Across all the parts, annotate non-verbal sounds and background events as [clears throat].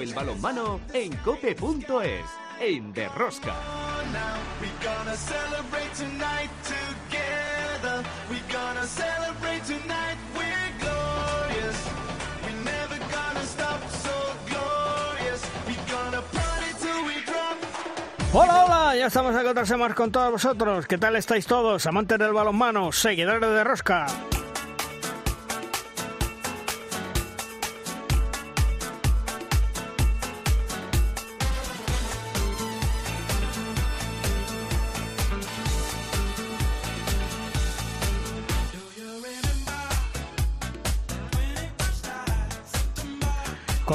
El balonmano en cope.es, en Derrosca. Hola, hola, ya estamos a otra semana con todos vosotros. ¿Qué tal estáis todos? Amantes del balonmano, seguidores de Rosca.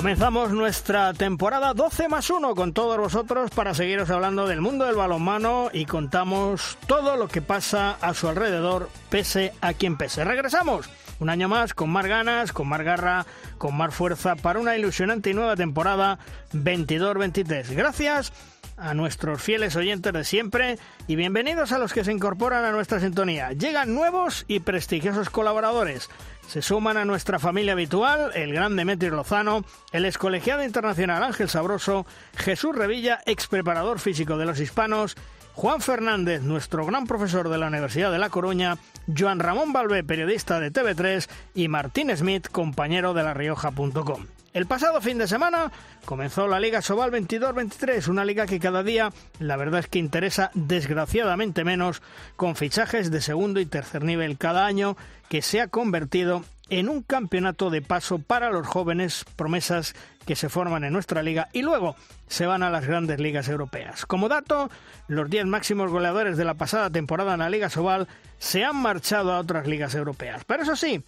Comenzamos nuestra temporada 12 más 1 con todos vosotros para seguiros hablando del mundo del balonmano y contamos todo lo que pasa a su alrededor, pese a quien pese. Regresamos un año más con más ganas, con más garra, con más fuerza para una ilusionante y nueva temporada 22-23. Gracias a nuestros fieles oyentes de siempre y bienvenidos a los que se incorporan a nuestra sintonía. Llegan nuevos y prestigiosos colaboradores. Se suman a nuestra familia habitual el gran Demetrio Lozano, el excolegiado internacional Ángel Sabroso, Jesús Revilla, ex preparador físico de los hispanos, Juan Fernández, nuestro gran profesor de la Universidad de La Coruña, Joan Ramón Balbé, periodista de TV3, y Martín Smith, compañero de La Rioja.com. El pasado fin de semana comenzó la Liga Sobal 22-23, una liga que cada día la verdad es que interesa desgraciadamente menos, con fichajes de segundo y tercer nivel cada año, que se ha convertido en un campeonato de paso para los jóvenes promesas que se forman en nuestra liga y luego se van a las grandes ligas europeas. Como dato, los 10 máximos goleadores de la pasada temporada en la Liga Sobal se han marchado a otras ligas europeas. Pero eso sí,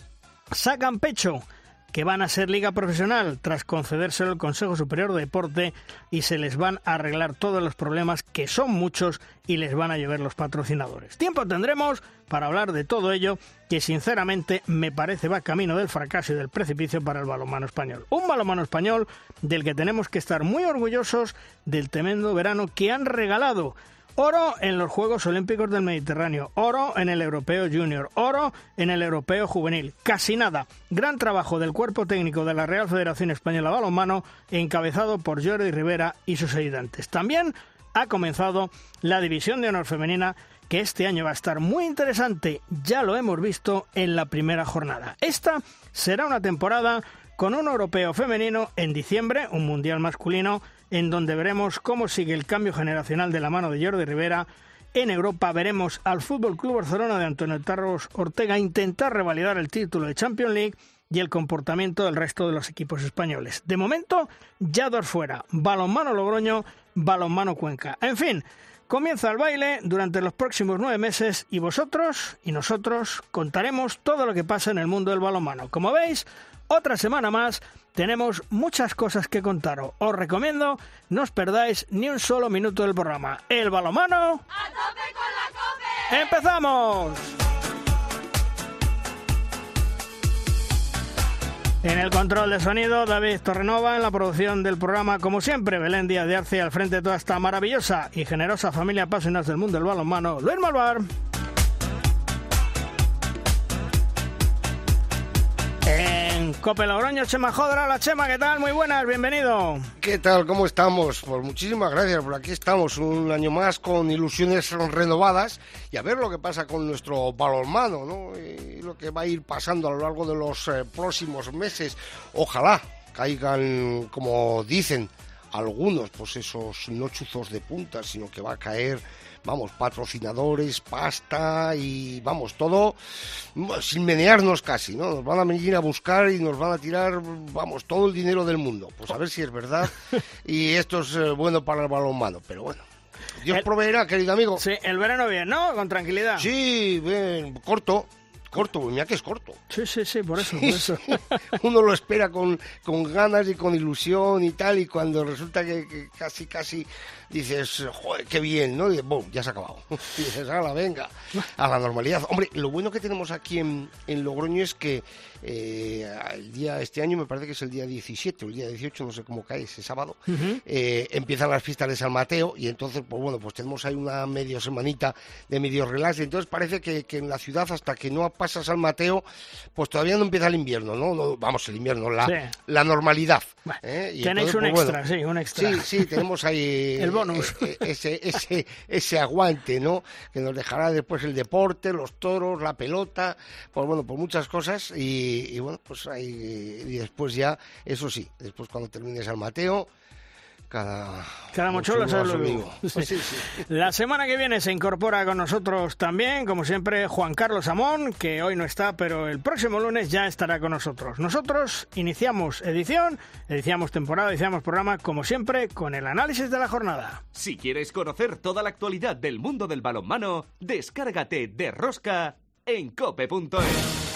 sacan pecho que van a ser liga profesional tras concedérselo el Consejo Superior de Deporte y se les van a arreglar todos los problemas que son muchos y les van a llevar los patrocinadores. Tiempo tendremos para hablar de todo ello que sinceramente me parece va camino del fracaso y del precipicio para el balonmano español. Un balonmano español del que tenemos que estar muy orgullosos del tremendo verano que han regalado Oro en los Juegos Olímpicos del Mediterráneo, oro en el Europeo Junior, oro en el Europeo Juvenil, casi nada. Gran trabajo del cuerpo técnico de la Real Federación Española Balonmano, encabezado por Jordi Rivera y sus ayudantes. También ha comenzado la División de Honor Femenina, que este año va a estar muy interesante, ya lo hemos visto en la primera jornada. Esta será una temporada con un europeo femenino en diciembre, un mundial masculino, en donde veremos cómo sigue el cambio generacional de la mano de Jordi Rivera. En Europa veremos al Fútbol Club Barcelona de Antonio Tarros Ortega intentar revalidar el título de Champions League y el comportamiento del resto de los equipos españoles. De momento, ya dos fuera. Balonmano Logroño, balonmano Cuenca. En fin, comienza el baile durante los próximos nueve meses y vosotros y nosotros contaremos todo lo que pasa en el mundo del balonmano. Como veis, otra semana más tenemos muchas cosas que contaros. Os recomiendo no os perdáis ni un solo minuto del programa. El balomano. ¡A tope con la cope! ¡Empezamos! En el control de sonido, David Torrenova, en la producción del programa, como siempre, Belén Díaz de Arce al frente de toda esta maravillosa y generosa familia apasionadas del mundo del balonmano, Luis Malvar. Cope Logroño, Chema Jodra. La Chema, ¿qué tal? Muy buenas, bienvenido. ¿Qué tal? ¿Cómo estamos? Pues muchísimas gracias. Por aquí estamos un año más con ilusiones renovadas y a ver lo que pasa con nuestro balonmano, ¿no? Y lo que va a ir pasando a lo largo de los eh, próximos meses. Ojalá caigan, como dicen algunos, pues esos no chuzos de punta, sino que va a caer vamos, patrocinadores, pasta y vamos, todo sin menearnos casi, ¿no? Nos van a venir a buscar y nos van a tirar, vamos, todo el dinero del mundo. Pues a ver si es verdad [laughs] y esto es eh, bueno para el balonmano, pero bueno. Dios proveerá, querido amigo. Sí, el verano bien, ¿no? Con tranquilidad. Sí, bien, corto, corto, mira que es corto. Sí, sí, sí, por eso, por eso. [laughs] Uno lo espera con, con, ganas y con ilusión y tal, y cuando resulta que, que casi, casi dices, joder, qué bien, ¿no? Y boom, ya se ha acabado. [laughs] Y dices, ala, venga, a la normalidad. Hombre, lo bueno que tenemos aquí en, en Logroño es que eh, el día, este año me parece que es el día 17 o el día 18, no sé cómo cae ese sábado, uh -huh. eh, empiezan las fiestas de San Mateo y entonces, pues bueno, pues tenemos ahí una medio semanita de medio relax y entonces parece que, que en la ciudad hasta que no pasas al Mateo, pues todavía no empieza el invierno, ¿no? vamos, el invierno, la, la normalidad. ¿eh? tenéis un pues, extra, sí, un extra. Sí, sí, tenemos ahí [laughs] el bonus. Eh, eh, ese, ese, ese aguante, ¿no? Que nos dejará después el deporte, los toros, la pelota, pues bueno, por muchas cosas y, y bueno, pues ahí y después ya, eso sí, después cuando termines al Mateo, cada, cada mochuelo [laughs] La semana que viene se incorpora con nosotros también, como siempre, Juan Carlos Amón, que hoy no está, pero el próximo lunes ya estará con nosotros. Nosotros iniciamos edición, iniciamos temporada, iniciamos programa, como siempre, con el análisis de la jornada. Si quieres conocer toda la actualidad del mundo del balonmano, descárgate de Rosca en cope.es.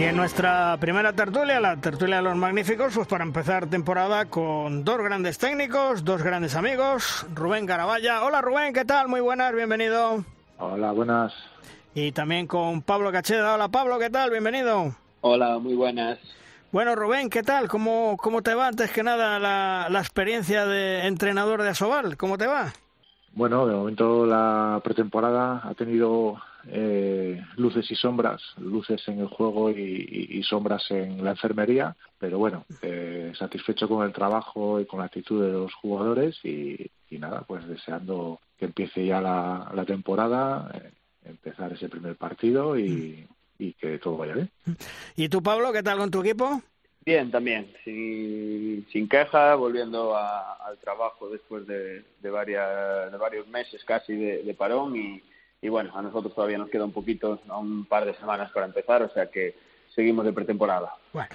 Y en nuestra primera tertulia, la tertulia de los magníficos, pues para empezar temporada con dos grandes técnicos, dos grandes amigos, Rubén Garabaya. Hola Rubén, ¿qué tal? Muy buenas, bienvenido. Hola, buenas. Y también con Pablo Cacheda. Hola Pablo, ¿qué tal? Bienvenido. Hola, muy buenas. Bueno, Rubén, ¿qué tal? ¿Cómo, cómo te va antes que nada la, la experiencia de entrenador de Asobal? ¿Cómo te va? Bueno, de momento la pretemporada ha tenido eh, luces y sombras, luces en el juego y, sombras en la enfermería, pero bueno, eh, satisfecho con el trabajo y con la actitud de los jugadores y, nada, pues deseando que empiece ya la, temporada, eh, empezar ese primer partido y, que todo vaya bien. ¿Y tú, Pablo, qué tal con tu equipo? Bien, también, sin, sin queja, volviendo al trabajo después de, de, varias, de varios meses casi de, de parón y, y bueno, a nosotros todavía nos queda un poquito, un par de semanas para empezar, o sea que seguimos de pretemporada. Bueno,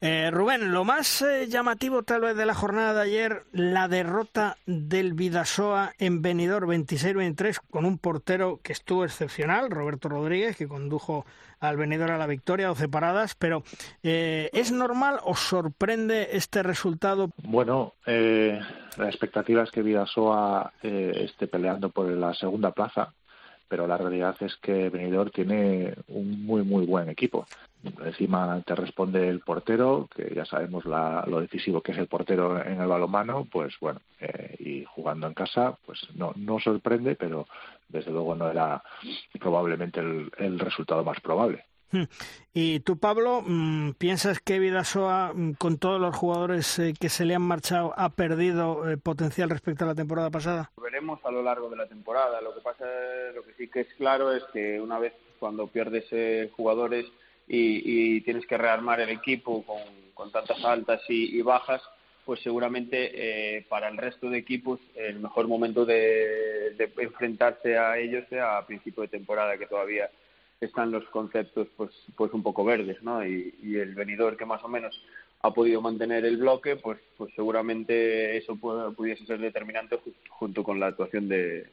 eh, Rubén, lo más eh, llamativo tal vez de la jornada de ayer, la derrota del Vidasoa en Benidorm 26-23 con un portero que estuvo excepcional, Roberto Rodríguez, que condujo al Benidorm a la victoria, 12 paradas, pero eh, ¿es normal o sorprende este resultado? Bueno, la expectativa es que Vidasoa esté peleando por la segunda plaza, pero la realidad es que Benidorm tiene un muy muy buen equipo. Encima te responde el portero, que ya sabemos lo decisivo que es el portero en el balonmano, pues bueno, eh, y jugando en casa, pues no, no sorprende, pero desde luego no era probablemente el resultado más probable. Hmm. Y tú, Pablo, mm, ¿piensas que Vidasoa, mm, con todos los jugadores eh, que se le han marchado, ha perdido eh, potencial respecto a la temporada pasada? Lo veremos a lo largo de la temporada. Lo que pasa, lo que sí que es claro es que una vez cuando pierdes eh, jugadores y, tienes que rearmar el equipo con, tantas altas y, bajas, pues seguramente para el resto de equipos el mejor momento de, de enfrentarse a ellos sea a principio de temporada, que todavía están los conceptos pues pues un poco verdes, ¿no? Y, el venidor que más o menos ha podido mantener el bloque, pues pues seguramente eso pudiese ser determinante junto con la actuación de,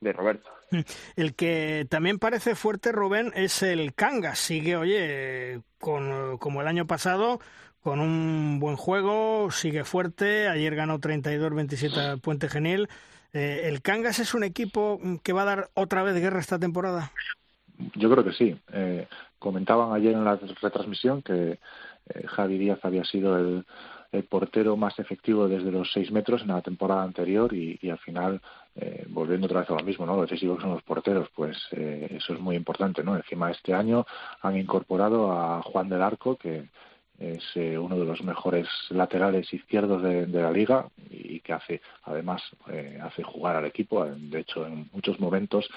de Roberto. [laughs] El que también parece fuerte, Rubén, es el Cangas. Sigue, oye, con, como el año pasado, con un buen juego, sigue fuerte. Ayer ganó 32-27 al Puente Genil. Eh, ¿El Cangas es un equipo que va a dar otra vez guerra esta temporada? Yo creo que sí. Eh, comentaban ayer en la retransmisión que eh, Javi Díaz había sido el, portero más efectivo desde los seis metros en la temporada anterior y, al final, eh, volviendo otra vez a lo mismo, ¿no? Lo decisivo que son los porteros, pues eso es muy importante, ¿no? Encima este año han incorporado a Juan del Arco, que es uno de los mejores laterales izquierdos de, de, la liga y que hace además hace jugar al equipo de hecho en muchos momentos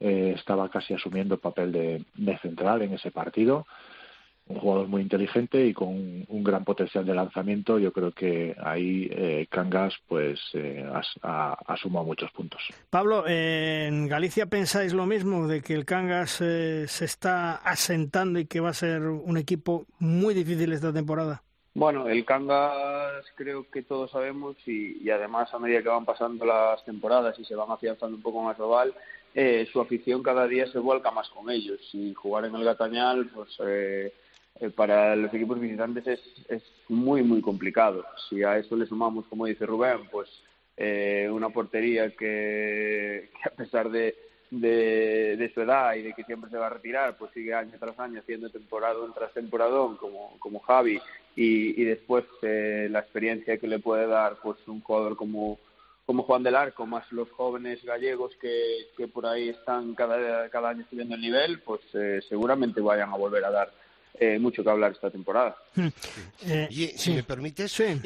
eh, estaba casi asumiendo el papel de, central en ese partido. Un jugador muy inteligente y con un, gran potencial de lanzamiento. Yo creo que ahí eh, Cangas pues eh, ha, sumado muchos puntos. Pablo, ¿en Galicia pensáis lo mismo de que el Cangas eh, se está asentando y que va a ser un equipo muy difícil esta temporada? Bueno, el Cangas creo que todos sabemos y, y, además a medida que van pasando las temporadas y se van afianzando un poco más global, eh, su afición cada día se vuelca más con ellos. Y jugar en el Gatañal pues eh, eh, para los equipos visitantes es, es muy muy complicado. Si a eso le sumamos como dice Rubén pues una portería que, a pesar de, de, su edad y de que siempre se va a retirar, pues sigue año tras año haciendo temporada tras temporadón como, como Javi y, después eh, la experiencia que le puede dar pues un jugador como como Juan del Arco, más los jóvenes gallegos que, que por ahí están cada, cada año subiendo el nivel, pues eh, seguramente vayan a volver a dar eh, mucho que hablar esta temporada. Hmm. Eh, si me permites, eh,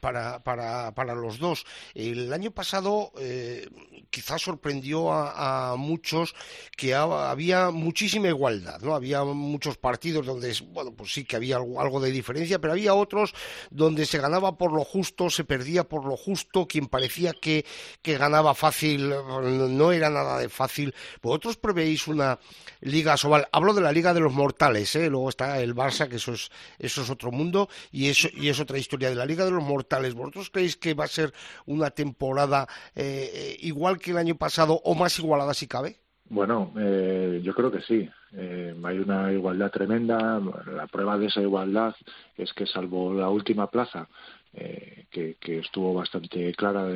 para, para, para los dos, el año pasado eh, quizás sorprendió a, muchos que había muchísima igualdad, ¿no? Había muchos partidos donde, bueno, pues sí que había algo, de diferencia, pero había otros donde se ganaba por lo justo, se perdía por lo justo, quien parecía que, que ganaba fácil no era nada de fácil. ¿Vosotros prevéis una Liga Sobal? Hablo de la Liga de los Mortales, ¿eh? Luego está el Barça, que eso es, eso es otro mundo y, eso, y es otra historia de la Liga de los Mortales. ¿Vosotros creéis que va a ser una temporada eh, eh, igual que el año pasado o más igualada si cabe? Bueno, eh, yo creo que sí. hay una igualdad tremenda. La prueba de esa igualdad es que salvo la última plaza, eh, que, estuvo bastante clara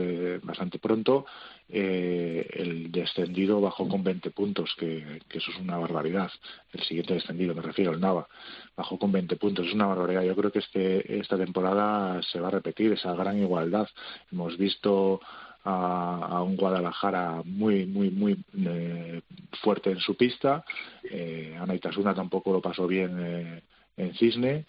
bastante pronto. Eh, el descendido bajó con 20 puntos, que, eso es una barbaridad. El siguiente descendido, me refiero al Nava, bajó con 20 puntos, es una barbaridad. Yo creo que este, esta temporada se va a repetir esa gran igualdad. Hemos visto a, un Guadalajara muy, muy, muy eh, fuerte en su pista. Eh, Ana tampoco lo pasó bien en Cisne.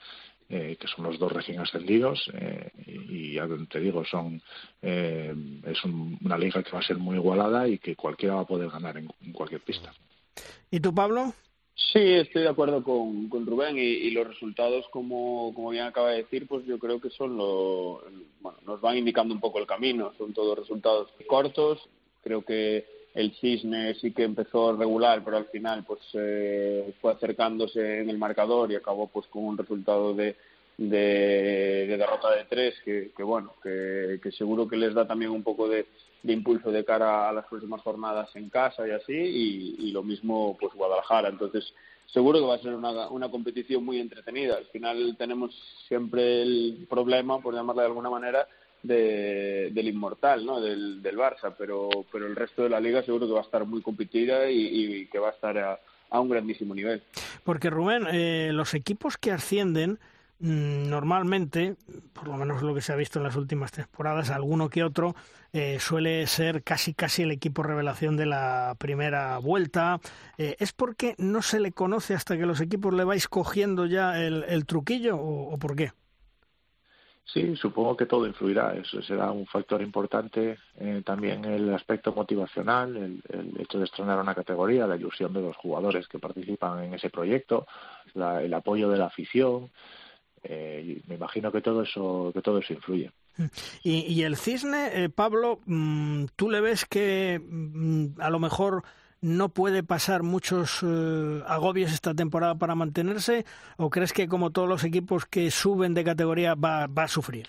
Eh, que son los dos recién ascendidos eh, y, te digo son eh, es una liga que va a ser muy igualada y que cualquiera va a poder ganar en, cualquier pista. ¿Y tú, Pablo? Sí, estoy de acuerdo con, con Rubén y, los resultados, como, como bien acaba de decir, pues yo creo que son lo, bueno, nos van indicando un poco el camino. Son todos resultados cortos. Creo que el Cisne sí que empezó regular, pero al final pues eh, fue acercándose en el marcador y acabó pues con un resultado de, de, derrota de tres que, bueno, que, seguro que les da también un poco de, impulso de cara a las próximas jornadas en casa y así, y, lo mismo pues Guadalajara. Entonces seguro que va a ser una, una competición muy entretenida. Al final tenemos siempre el problema, por llamarle de alguna manera, del inmortal, ¿no? Del, del Barça, pero, pero el resto de la liga seguro que va a estar muy competida y, que va a estar a, un grandísimo nivel. Porque Rubén, eh, los equipos que ascienden normalmente, por lo menos lo que se ha visto en las últimas temporadas, alguno que otro, eh, suele ser casi casi el equipo revelación de la primera vuelta. Eh, ¿Es porque no se le conoce hasta que los equipos le vais cogiendo ya el, truquillo o por qué? Sí, supongo que todo influirá. Eso será un factor importante. Eh, también el aspecto motivacional, el, hecho de estrenar una categoría, la ilusión de los jugadores que participan en ese proyecto, el apoyo de la afición. Eh, me imagino que todo eso, que todo eso influye. Y, el cisne, eh, Pablo, mm, ¿tú le ves que mm, a lo mejor no puede pasar muchos eh, agobios esta temporada para mantenerse o crees que como todos los equipos que suben de categoría va, a sufrir?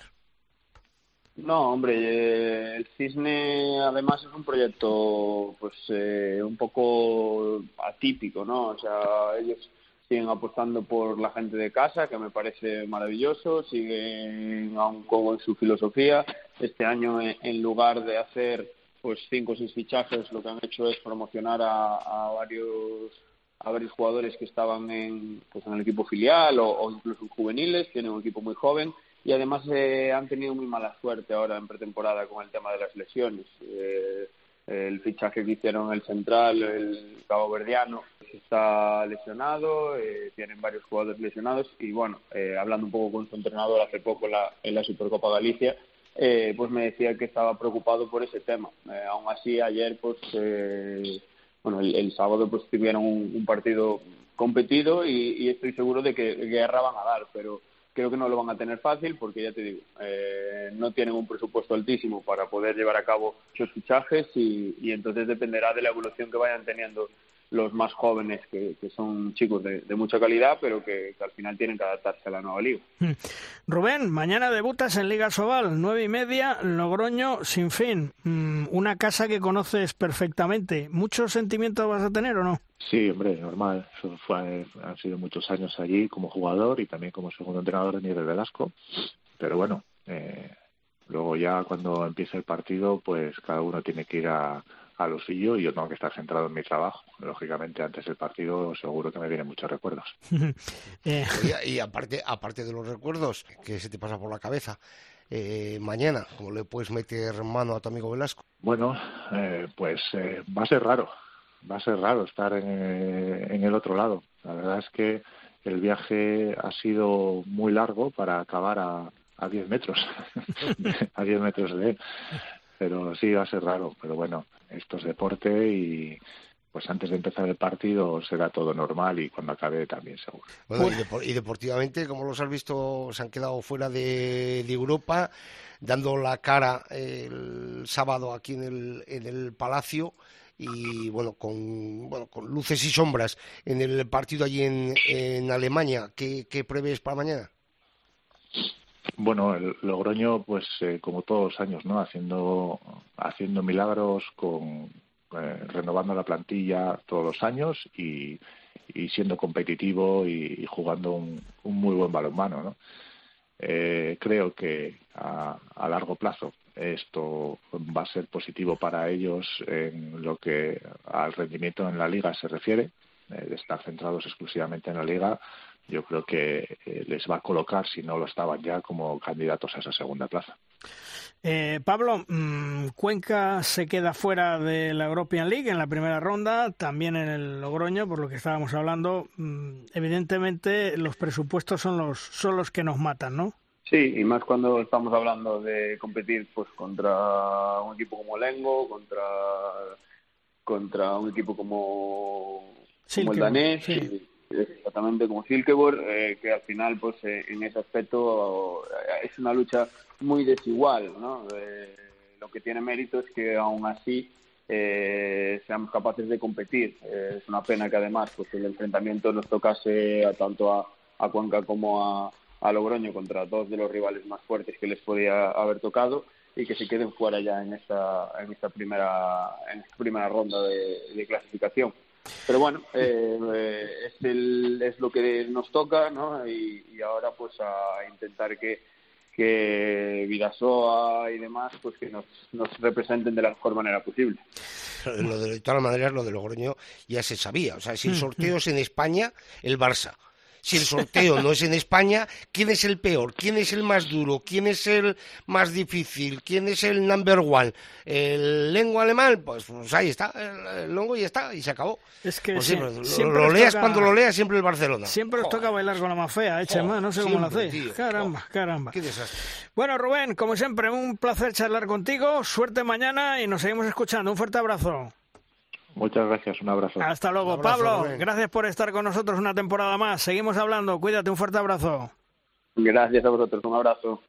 No, hombre, eh, el Cisne además es un proyecto pues eh, un poco atípico, ¿no? O sea, ellos siguen apostando por la gente de casa, que me parece maravilloso, siguen aún con su filosofía. Este año, en lugar de hacer pues cinco o seis fichajes lo que han hecho es promocionar a, varios a varios jugadores que estaban en, pues en el equipo filial o, incluso en juveniles, tienen un equipo muy joven y además eh, han tenido muy mala suerte ahora en pretemporada con el tema de las lesiones. Eh, el fichaje que hicieron el central, el cabo verdiano, está lesionado, eh, tienen varios jugadores lesionados y bueno, hablando un poco con su entrenador hace poco en la, en la Supercopa Galicia, eh, pues me decía que estaba preocupado por ese tema. Eh, aún así, ayer, pues, eh, bueno, el, sábado pues tuvieron un, partido competido y, estoy seguro de que guerra van a dar, pero creo que no lo van a tener fácil porque ya te digo, no tienen un presupuesto altísimo para poder llevar a cabo sus fichajes y, y entonces dependerá de la evolución que vayan teniendo los más jóvenes, que, son chicos de, mucha calidad, pero que, al final tienen que adaptarse a la nueva liga. Hmm. Rubén, mañana debutas en Liga Sobal, nueve y media, Logroño, sin fin. Hmm, una casa que conoces perfectamente. ¿Muchos sentimientos vas a tener o no? Sí, hombre, normal. fue, han sido muchos años allí como jugador y también como segundo entrenador de Miguel Velasco. Pero bueno, eh, luego ya cuando empieza el partido, pues cada uno tiene que ir a a lo suyo y yo tengo que estar centrado en mi trabajo. Lógicamente, antes del partido seguro que me vienen muchos recuerdos. [laughs] Eh. y, aparte, aparte de los recuerdos que se te pasa por la cabeza, eh, mañana, ¿cómo le puedes meter mano a tu amigo Velasco? Bueno, eh, pues va a ser raro, va a ser raro estar en, en el otro lado. La verdad es que el viaje ha sido muy largo para acabar a, a 10 metros, [laughs] a 10 metros de él. Pero sí, va a ser raro. Pero bueno, esto es deporte y pues antes de empezar el partido será todo normal y cuando acabe también seguro. Bueno, y, deportivamente, como los has visto, se han quedado fuera de, Europa, dando la cara el sábado aquí en el, en el Palacio y bueno con, bueno, con luces y sombras en el partido allí en, en Alemania. ¿Qué, ¿Qué prevés para mañana? Bueno, el Logroño, pues eh, como todos los años, ¿no? Haciendo, haciendo milagros, con, eh, renovando la plantilla todos los años y, y siendo competitivo y, jugando un, un, muy buen balonmano, ¿no? Eh, creo que a, a, largo plazo esto va a ser positivo para ellos en lo que al rendimiento en la liga se refiere, de estar centrados exclusivamente en la liga yo creo que eh, les va a colocar, si no lo estaban ya, como candidatos a esa segunda plaza. Eh, Pablo, mm, Cuenca se queda fuera de la European League en la primera ronda, también en el Logroño, por lo que estábamos hablando. Mm, evidentemente, los presupuestos son los, son los que nos matan, ¿no? Sí, y más cuando estamos hablando de competir pues contra un equipo como Lengo, contra contra un equipo como, como el danés. Sí exactamente como Silkeborg, eh, que al final, pues eh, en ese aspecto eh, es una lucha muy desigual, ¿no? lo que tiene mérito es que aún así seamos capaces de competir. es una pena que además, pues el enfrentamiento nos tocase a tanto a, a Cuenca como a, a Logroño contra dos de los rivales más fuertes que les podía haber tocado y que se queden fuera ya en esta en esta primera en esta primera ronda de clasificación pero bueno, eh, es, el, es lo que nos toca, ¿no? Y, ahora pues a intentar que, que Vidasoa y demás pues que nos, nos representen de la mejor manera posible. Lo de, de todas maneras, lo de Logroño ya se sabía. O sea, si el mm, sorteo mm. es en España, el Barça si el sorteo no es en España, ¿quién es el peor? ¿Quién es el más duro? ¿Quién es el más difícil? ¿Quién es el number one? ¿El lengua alemán? Pues, pues ahí está, el, longo y está, y se acabó. Es que pues siempre, lo, leas cuando lo leas, siempre el Barcelona. Siempre os toca bailar con la más fea, echa más, no sé cómo lo hacéis. Caramba, caramba. Qué desastre. Bueno, Rubén, como siempre, un placer charlar contigo. Suerte mañana y nos seguimos escuchando. Un fuerte abrazo. Muchas gracias, un abrazo. Hasta luego, Pablo. Gracias por estar con nosotros una temporada más. Seguimos hablando. Cuídate, un fuerte abrazo. Gracias a vosotros, un abrazo.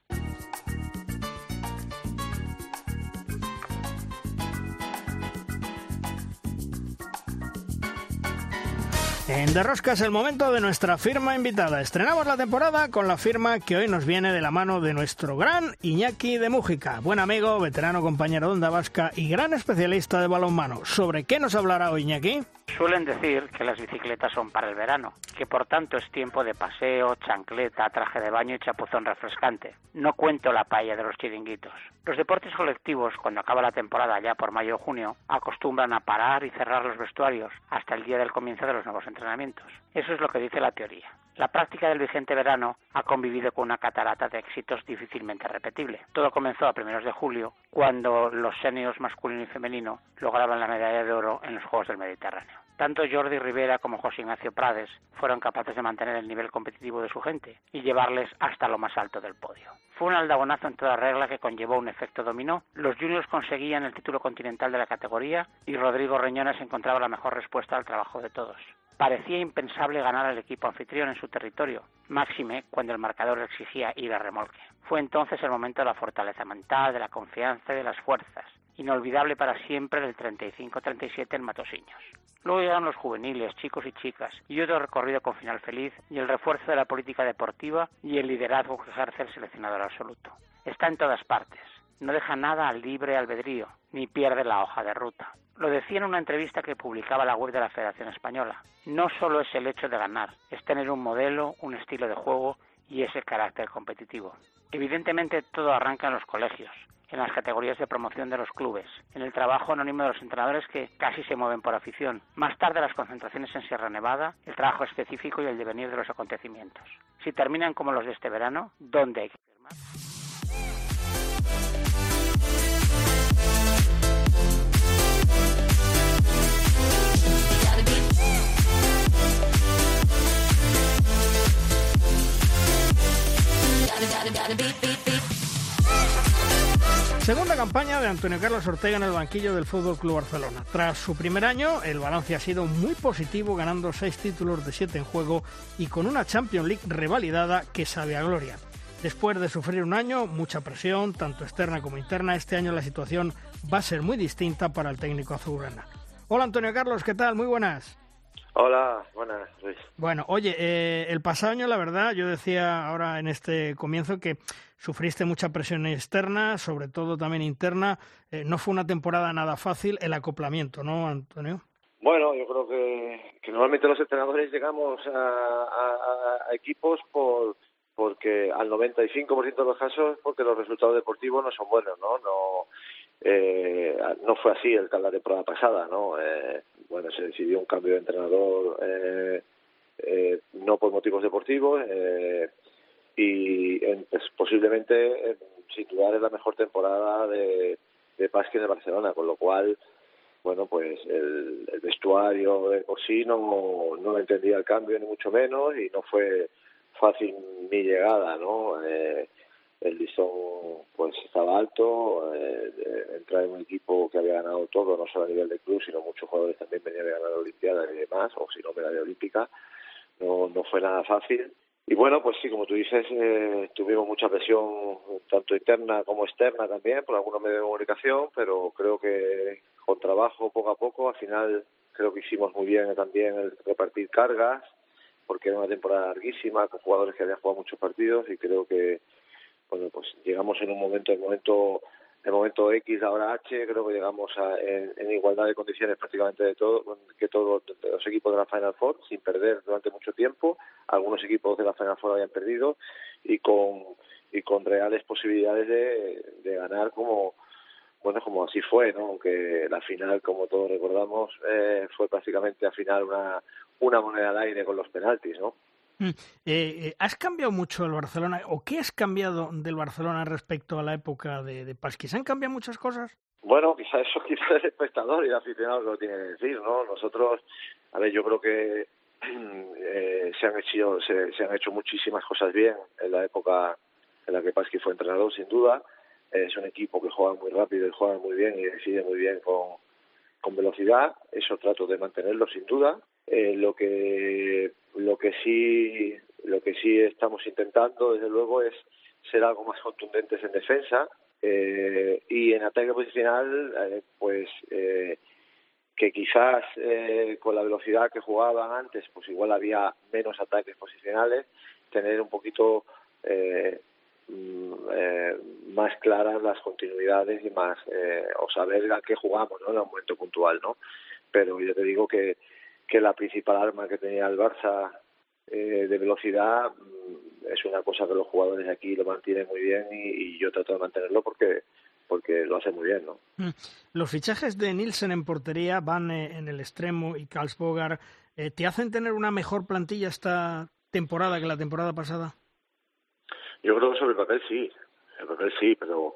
En Derrosca es el momento de nuestra firma invitada. Estrenamos la temporada con la firma que hoy nos viene de la mano de nuestro gran Iñaki de Mújica, buen amigo, veterano compañero de Onda Vasca y gran especialista de balonmano. ¿Sobre qué nos hablará hoy Iñaki? Suelen decir que las bicicletas son para el verano, que por tanto es tiempo de paseo, chancleta, traje de baño y chapuzón refrescante. No cuento la paella de los chiringuitos. Los deportes colectivos, cuando acaba la temporada ya por mayo o junio, acostumbran a parar y cerrar los vestuarios hasta el día del comienzo de los nuevos entrenamientos. Eso es lo que dice la teoría. La práctica del vigente verano ha convivido con una catarata de éxitos difícilmente repetible. Todo comenzó a primeros de julio, cuando los seniors masculino y femenino lograban la medalla de oro en los Juegos del Mediterráneo. Tanto Jordi Rivera como José Ignacio Prades fueron capaces de mantener el nivel competitivo de su gente y llevarles hasta lo más alto del podio. Fue un aldabonazo en toda regla que conllevó un efecto dominó. Los juniors conseguían el título continental de la categoría y Rodrigo Reñones encontraba la mejor respuesta al trabajo de todos parecía impensable ganar al equipo anfitrión en su territorio, máxime cuando el marcador exigía ir a remolque. Fue entonces el momento de la fortaleza mental, de la confianza y de las fuerzas, inolvidable para siempre el 35-37 en Matosiños. Luego llegaron los juveniles, chicos y chicas, y otro recorrido con final feliz, y el refuerzo de la política deportiva y el liderazgo que ejerce el seleccionador absoluto. Está en todas partes, no deja nada al libre albedrío, ni pierde la hoja de ruta. Lo decía en una entrevista que publicaba la web de la Federación Española. No solo es el hecho de ganar, es tener un modelo, un estilo de juego y ese carácter competitivo. Evidentemente todo arranca en los colegios. en las categorías de promoción de los clubes, en el trabajo anónimo de los entrenadores que casi se mueven por afición, más tarde las concentraciones en Sierra Nevada, el trabajo específico y el devenir de los acontecimientos. Si terminan como los de este verano, ¿dónde hay que firmar? Segunda campaña de Antonio Carlos Ortega en el banquillo del Fútbol Club Barcelona. Tras su primer año, el balance ha sido muy positivo, ganando seis títulos de siete en juego y con una Champions League revalidada que sabe a gloria. Después de sufrir un año, mucha presión, tanto externa como interna, este año la situación va a ser muy distinta para el técnico azulgrana. Hola Antonio Carlos, ¿qué tal? Muy buenas. Hola, buenas, Luis. Bueno, oye, eh, el pasado año, la verdad, yo decía ahora en este comienzo que sufriste mucha presión externa, sobre todo también interna. Eh, no fue una temporada nada fácil el acoplamiento, ¿no, Antonio? Bueno, yo creo que, que normalmente los entrenadores llegamos a, a, equipos por porque al 95% de los casos porque los resultados deportivos no son buenos, ¿no? No eh, no fue así el la temporada pasada, ¿no? Eh, bueno, se decidió un cambio de entrenador eh, eh, no por motivos deportivos eh, y pues, posiblemente sin dudar es la mejor temporada de, de en Barcelona, con lo cual bueno, pues el, el vestuario de por no, no entendía el cambio ni mucho menos y no fue fácil mi llegada, ¿no? Eh, el listón pues estaba alto, eh, entrar en un equipo que había ganado todo, no solo a nivel de club, sino muchos jugadores también venían de ganar la Olimpiada y demás, o si no medalla olímpica, no, no fue nada fácil. Y bueno, pues sí, como tú dices, eh, tuvimos mucha presión, tanto interna como externa también, por algunos medios de comunicación, pero creo que con trabajo poco a poco, al final creo que hicimos muy bien también el repartir cargas, porque era una temporada larguísima, con jugadores que habían jugado muchos partidos y creo que bueno, pues llegamos en un momento, el momento, el momento X, ahora H, creo que llegamos a, en, igualdad de condiciones prácticamente de todo, que todos los equipos de la Final Four, sin perder durante mucho tiempo. Algunos equipos de la Final Four habían perdido y con y con reales posibilidades de, de ganar como bueno como así fue no aunque la final como todos recordamos eh, fue prácticamente al final una una moneda al aire con los penaltis no. Eh, eh, ¿Has cambiado mucho el Barcelona? ¿O qué has cambiado del Barcelona respecto a la época de, de Pasquis? ¿Han cambiado muchas cosas? Bueno, quizás eso [laughs] quizás el espectador y el aficionado lo tiene que decir, ¿no? Nosotros, a ver, yo creo que [clears throat] eh, se han hecho se, se, han hecho muchísimas cosas bien en la época en la que Pasqui fue entrenador, sin duda. Es un equipo que juega muy rápido y juega muy bien y decide muy bien con, con velocidad. Eso trato de mantenerlo, sin duda. Eh, lo que lo que sí lo que sí estamos intentando desde luego es ser algo más contundentes en defensa eh, y en ataque posicional eh, pues eh, que quizás eh, con la velocidad que jugaban antes pues igual había menos ataques posicionales tener un poquito eh, mm, más claras las continuidades y más o saber a qué jugamos ¿no? en un momento puntual no pero yo te digo que que la principal arma que tenía el Barça eh, de velocidad mm, es una cosa que los jugadores aquí lo mantienen muy bien y, y yo trato de mantenerlo porque porque lo hace muy bien, ¿no? Mm. Los fichajes de Nielsen en portería, Van eh, en el extremo y Karlsbogar, eh, ¿te hacen tener una mejor plantilla esta temporada que la temporada pasada? Yo creo que sobre el papel sí, el papel sí, pero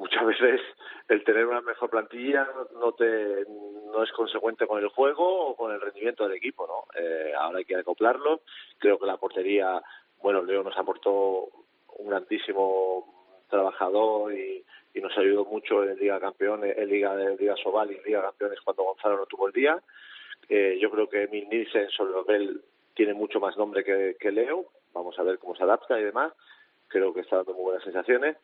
muchas veces el tener una mejor plantilla no te no es consecuente con el juego o con el rendimiento del equipo no eh, ahora hay que acoplarlo. Creo que la portería bueno Leo nos aportó un grandísimo trabajador y, y nos ayudó mucho en Liga Campeones en Liga de Liga Sobal y en Liga Campeones cuando Gonzalo no tuvo el día. Eh, yo creo que Emil Nielsen sobre él tiene mucho más nombre que, que Leo. Vamos a ver cómo se adapta y demás. Creo que está dando muy buenas sensaciones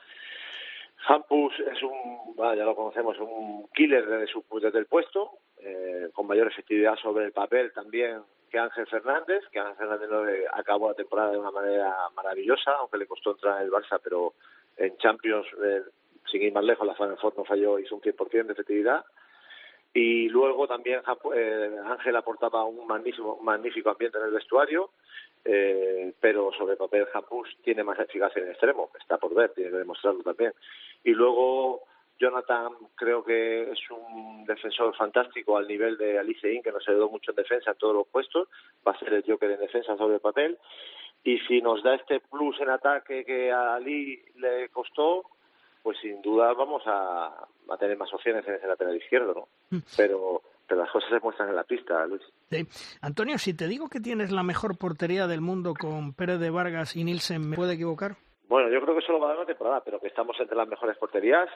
Hampus es un, bueno, ya lo conocemos, un killer desde, su, desde el puesto, eh, con mayor efectividad sobre el papel también que Ángel Fernández, que Ángel Fernández lo acabó la temporada de una manera maravillosa, aunque le costó entrar en el Barça, pero en Champions, eh, sin ir más lejos, la Final Four no falló, hizo un 100% de efectividad. Y luego también eh, Ángel aportaba un magnífico, magnífico ambiente en el vestuario, eh, pero sobre papel Hampus tiene más eficacia en extremo, está por ver, tiene que demostrarlo también. Y luego Jonathan creo que es un defensor fantástico al nivel de Alice que nos ayudó mucho en defensa en todos los puestos, va a ser el Joker en defensa sobre papel. Y si nos da este plus en ataque que a Ali le costó, pues sin duda vamos a, a tener más opciones en ese lateral izquierdo, ¿no? Mm. Pero pero las cosas se muestran en la pista, Luis. Sí. Antonio, si te digo que tienes la mejor portería del mundo con Pérez de Vargas y Nielsen, ¿me puede equivocar? Bueno, yo creo que solo va a dar una temporada, pero que estamos entre las mejores porterías,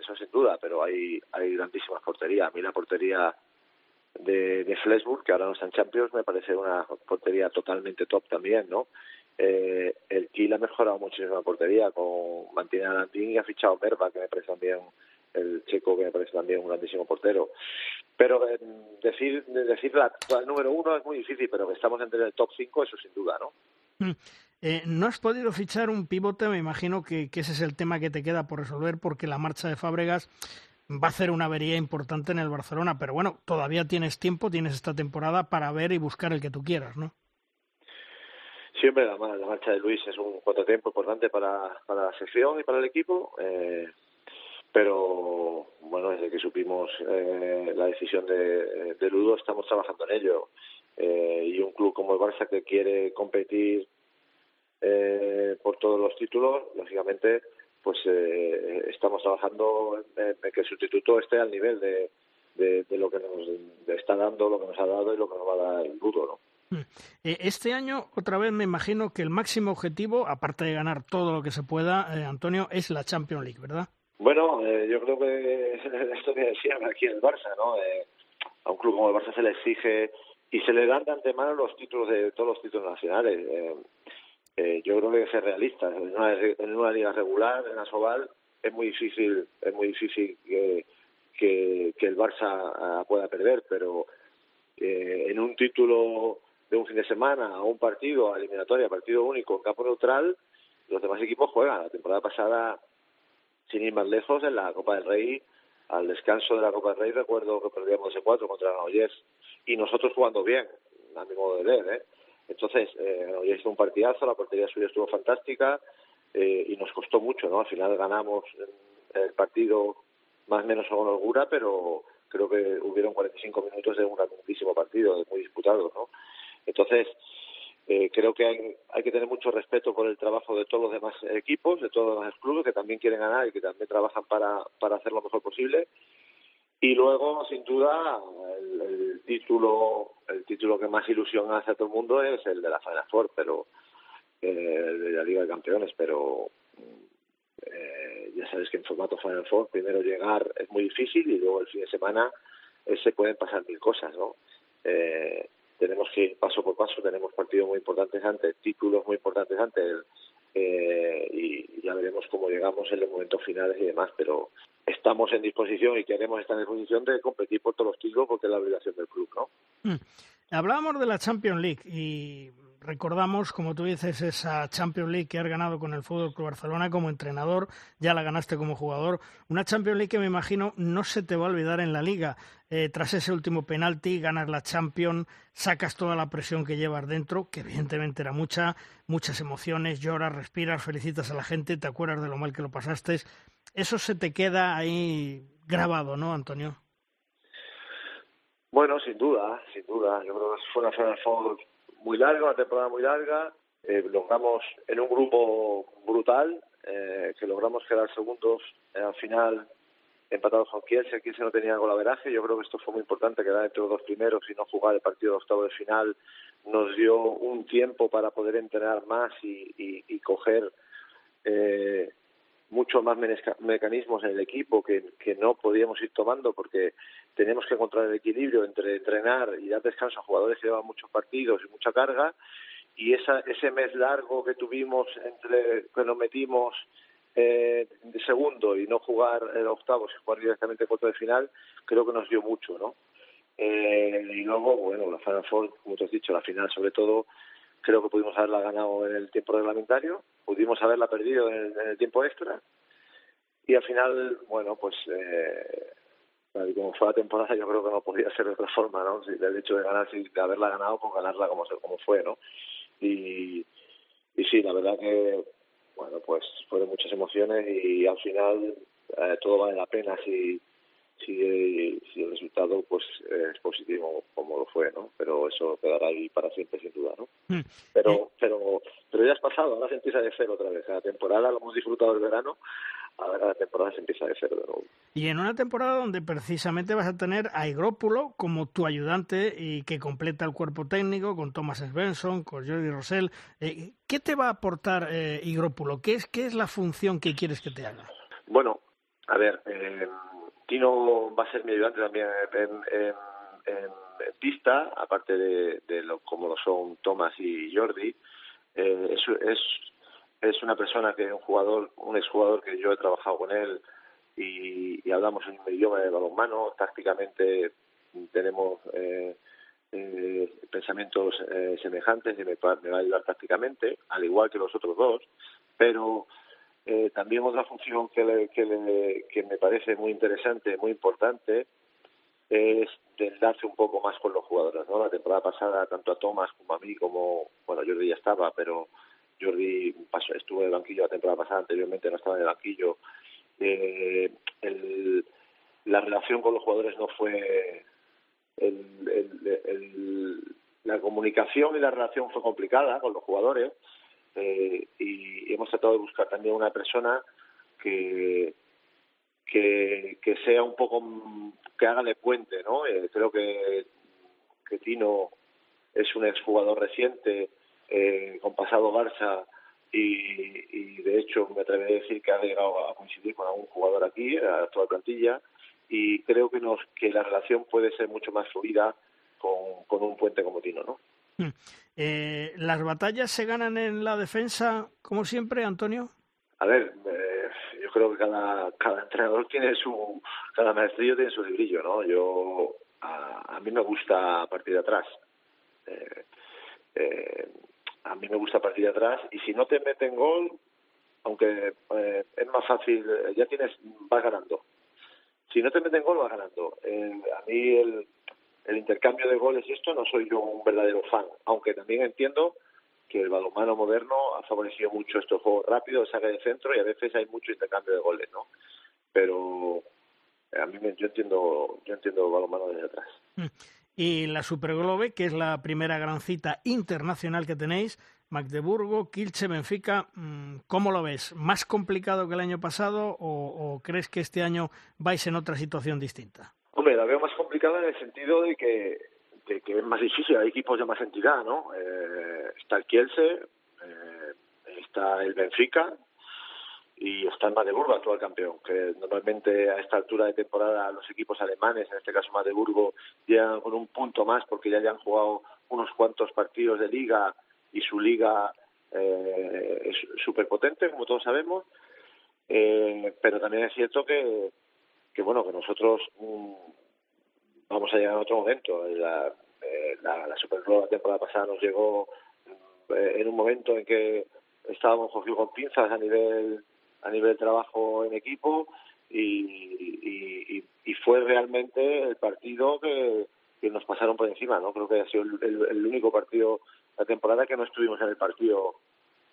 eso sin duda, pero hay, hay grandísimas porterías. A mí la portería de, de Flesburg, que ahora no está en Champions, me parece una portería totalmente top también, ¿no? Eh, el Kiel ha mejorado muchísimo la portería, con mantiene a Landín y ha fichado Merva, que me parece también el checo que me parece también un grandísimo portero. Pero eh, decir decir la, el número uno es muy difícil, pero que estamos entre el top cinco, eso sin duda, ¿no? Mm. Eh, no has podido fichar un pivote, me imagino que, ese es el tema que te queda por resolver, porque la marcha de Fábregas va a hacer una avería importante en el Barcelona, pero bueno, todavía tienes tiempo, tienes esta temporada para ver y buscar el que tú quieras, ¿no? Siempre la, la marcha de Luis es un contratiempo importante para, para la sección y para el equipo. Eh, pero bueno, desde que supimos eh, la decisión de, Ludo estamos trabajando en ello. Eh, y un club como el Barça que quiere competir eh, por todos los títulos, lógicamente, pues eh, estamos trabajando en, que el sustituto esté al nivel de, de, lo que nos está dando, lo que nos ha dado y lo que nos va a dar el Ludo, ¿no? Hmm. Este año, otra vez me imagino que el máximo objetivo, aparte de ganar todo lo que se pueda, Antonio, es la Champions League, ¿verdad? Bueno, eh, yo creo que [laughs] esto que decían aquí en el Barça, ¿no? Eh, a un club como el Barça se le exige y se le dan de antemano los títulos de todos los títulos nacionales. Eh, eh, yo creo que hay que ser realista. En una, en una liga regular, en Asobal, es muy difícil, es muy difícil que, el Barça ah, pueda perder, pero eh, en un título de un fin de semana, o un partido, a eliminatoria, partido único, en campo neutral, los demás equipos juegan. La temporada pasada sin ir más lejos, en la Copa del Rey, al descanso de la Copa del Rey, recuerdo que perdíamos ese 4 contra Granollers y nosotros jugando bien, a mi modo de ver. ¿eh? Entonces, eh, hizo un partidazo, la portería suya estuvo fantástica eh, y nos costó mucho, ¿no? Al final ganamos el partido más o menos con holgura, pero creo que hubieron 45 minutos de un grandísimo partido, muy disputado, ¿no? Entonces, eh, creo que hay, que tener mucho respeto por el trabajo de todos los demás equipos, de todos los demás clubes que también quieren ganar y que también trabajan para, para hacer lo mejor posible. Y luego, sin duda, el, el título el título que más ilusión hace a todo el mundo es el de la Final Four, pero eh, de la Liga de Campeones, pero eh, ya sabes que en formato Final Four primero llegar es muy difícil y luego el fin de semana eh, se pueden pasar mil cosas, ¿no? Eh, tenemos que ir paso por paso, tenemos partidos muy importantes antes, títulos muy importantes antes, eh, y ya veremos cómo llegamos en los momentos finales y demás, pero estamos en disposición y queremos estar en disposición de competir por todos los títulos porque es la obligación del club, ¿no? Hmm. Hablábamos de la Champions League y recordamos, como tú dices, esa Champions League que has ganado con el Fútbol Club Barcelona como entrenador, ya la ganaste como jugador. Una Champions League que me imagino no se te va a olvidar en la liga. Eh, tras ese último penalti, ganas la Champions, sacas toda la presión que llevas dentro, que evidentemente era mucha, muchas emociones, lloras, respiras, felicitas a la gente, te acuerdas de lo mal que lo pasaste. Eso se te queda ahí grabado, ¿no, Antonio? Bueno, sin duda, sin duda. Yo creo que fue una Final muy larga, una temporada muy larga. Eh, logramos en un grupo brutal, eh, que logramos quedar segundos eh, al final empatados con Kielce. Kielce no tenía golaveraje. Yo creo que esto fue muy importante, quedar entre los dos primeros y no jugar el partido de octavo de final. Nos dio un tiempo para poder entrenar más y, y, y coger eh, mucho más mecanismos en el equipo que, que no podíamos ir tomando porque tenemos que encontrar el equilibrio entre entrenar y dar descanso a jugadores que llevan muchos partidos y mucha carga y esa, ese mes largo que tuvimos entre que nos metimos eh, de segundo y no jugar el octavo, y jugar directamente contra el final, creo que nos dio mucho, ¿no? Eh, y luego, bueno, la Final Four, como te has dicho, la final sobre todo, creo que pudimos haberla ganado en el tiempo reglamentario, pudimos haberla perdido en el, tiempo extra, y al final, bueno, pues eh, como fue la temporada, yo creo que no podía ser de otra forma, ¿no? El hecho de ganar, de haberla ganado, pues ganarla como, como fue, ¿no? y, y sí, la verdad que, bueno, pues fueron muchas emociones y al final eh, todo vale la pena si, si, si el resultado pues es positivo como lo fue, ¿no? Pero eso quedará ahí para siempre sin duda, ¿no? Hmm. Pero, pero, pero ya has pasado, ahora se empieza de cero otra vez. La temporada lo hemos disfrutado el verano, ahora la temporada se empieza de cero de nuevo. Y en una temporada donde precisamente vas a tener a Igrópulo como tu ayudante y que completa el cuerpo técnico con Thomas Svensson, con Jordi Rosell, eh, ¿qué te va a aportar eh, Igrópulo? ¿Qué es, ¿Qué es la función que quieres que te haga? Bueno, a ver, eh, Tino va a ser mi ayudante también en, pista, aparte de, de lo, como lo son Thomas y Jordi. Eh, es, es, es una persona que un jugador, un exjugador que yo he trabajado con él y, hablamos en un idioma de balonmano. Tácticamente tenemos eh, eh, pensamientos eh, semejantes y me, me, va a ayudar tácticamente, al igual que los otros dos. Pero eh, también otra función que, que, me parece muy interesante, muy importante, es darse un poco más con los jugadores. ¿no? La temporada pasada, tanto a Thomas como a mí, como, bueno, Jordi ya estaba, pero Jordi estuvo en el banquillo la temporada pasada, anteriormente no estaba en el banquillo. Eh, el, la relación con los jugadores no fue. El, el, la comunicación y la relación fue complicada con los jugadores eh, y hemos tratado de buscar también una persona que, que, sea un poco que haga de puente, ¿no? Eh, creo que, que Tino es un exjugador reciente eh, con pasado Barça y, y, de hecho me atrevería a decir que ha llegado a coincidir con algún jugador aquí, a toda plantilla, y creo que nos que la relación puede ser mucho más fluida con, con un puente como Tino, ¿no? [laughs] Eh, ¿Las batallas se ganan en la defensa, como siempre, Antonio? A ver, eh, yo creo que cada, cada entrenador tiene su, cada maestrillo tiene su librillo, ¿no? Yo, a, a mí me gusta partir de atrás. Eh, eh, a mí me gusta partir de atrás y si no te meten gol, aunque eh, es más fácil, ya tienes, vas ganando. Si no te meten gol, vas ganando. a mí el, el intercambio de goles y esto no soy yo un verdadero fan, aunque también entiendo que el balonmano moderno ha favorecido mucho estos juegos rápidos, saque de centro y a veces hay mucho intercambio de goles, ¿no? Pero eh, a mí me, yo entiendo yo entiendo el balonmano desde atrás. Mm. Y la Superglobe, que es la primera gran cita internacional que tenéis, Magdeburgo, Kilche, Benfica, mm, ¿cómo lo ves? ¿Más complicado que el año pasado o crees que este año vais en otra situación distinta? Hombre, la veo más complicada en el sentido de que, es más difícil, hay equipos de más entidad, ¿no? Eh, está el Kielce, eh, está el Benfica y está el Magdeburgo, actual campeón, que normalmente a esta altura de temporada los equipos alemanes, en este caso Magdeburgo, llegan con un punto más porque ya han jugado unos cuantos partidos de liga y su liga eh, es súper potente, como todos sabemos, eh, pero también es cierto que que bueno, que nosotros mm, vamos a llegar en otro momento. La, eh, la, la la temporada pasada nos llegó eh, en un momento en que estábamos cogidos con pinzas a nivel a nivel trabajo en equipo y, y, fue realmente el partido que, nos pasaron por encima, ¿no? Creo que ha sido el, único partido la temporada que no estuvimos en el partido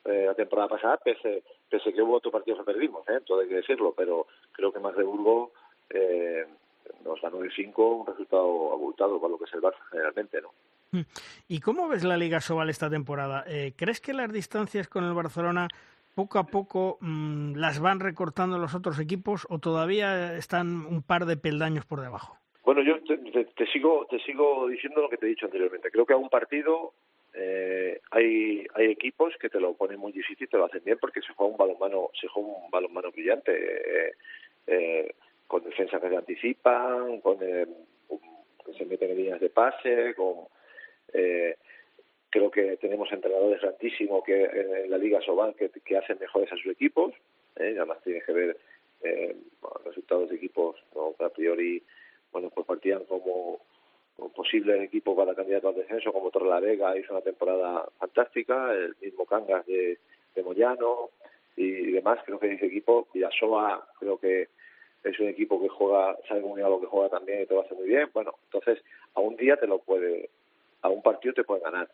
eh, la temporada pasada, pese, pese que hubo otro partido que perdimos, ¿eh? todo hay que decirlo, pero creo que más de Burgos eh, nos ganó el 5, un resultado abultado para lo que es el Barça generalmente, ¿no? Mm. ¿Y cómo ves la Liga Sobal esta temporada? Eh, ¿Crees que las distancias con el Barcelona poco a poco mm, las van recortando los otros equipos o todavía están un par de peldaños por debajo? Bueno, yo te, sigo te sigo diciendo lo que te he dicho anteriormente. Creo que a un partido eh, hay hay equipos que te lo ponen muy difícil, te lo hacen bien porque se juega un balonmano se juega un balonmano brillante. Eh, eh, con defensas que se anticipan, con eh, que se meten en líneas de pase, con eh, creo que tenemos entrenadores grandísimos que en, la Liga Sobal que, que, hacen mejores a sus equipos, ¿eh? además tienes que ver eh, resultados de equipos ¿no? que a priori bueno pues partían como, como posible equipo para candidato al descenso como Torre la Vega hizo una temporada fantástica, el mismo Cangas de, de Moyano y demás, creo que ese equipo, Villasoa creo que es un equipo que juega, sabe muy bien a lo que juega también y te lo hace muy bien. Bueno, entonces a un día te lo puede, a un partido te puede ganar.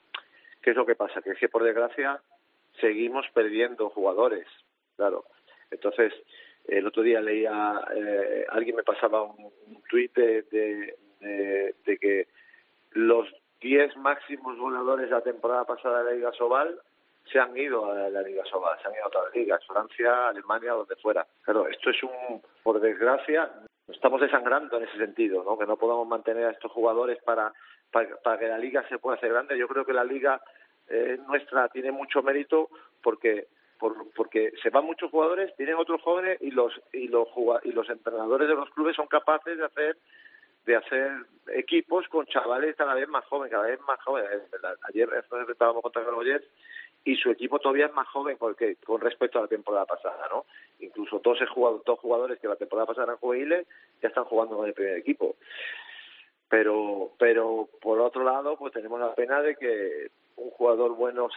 ¿Qué es lo que pasa? Que es que por desgracia seguimos perdiendo jugadores, claro. Entonces, el otro día leía, eh, alguien me pasaba un, tuit de, de, que los 10 máximos goleadores de la temporada pasada de la Liga Sobal se han ido a la Liga Sobal, se han ido a otras ligas, Francia, Alemania, donde fuera. Pero esto es un, por desgracia, estamos desangrando en ese sentido, ¿no? Que no podamos mantener a estos jugadores para, para, que la liga se pueda hacer grande. Yo creo que la liga eh, nuestra tiene mucho mérito porque porque se van muchos jugadores, vienen otros jóvenes y los y los y los entrenadores de los clubes son capaces de hacer de hacer equipos con chavales cada vez más jóvenes, cada vez más jóvenes. Ayer estábamos contra Granollers y su equipo todavía es más joven porque, con respecto a la temporada pasada, ¿no? Incluso dos, dos jugadores que la temporada pasada eran juveniles ya están jugando con el primer equipo. Pero, pero por otro lado, pues tenemos la pena de que un jugador bueno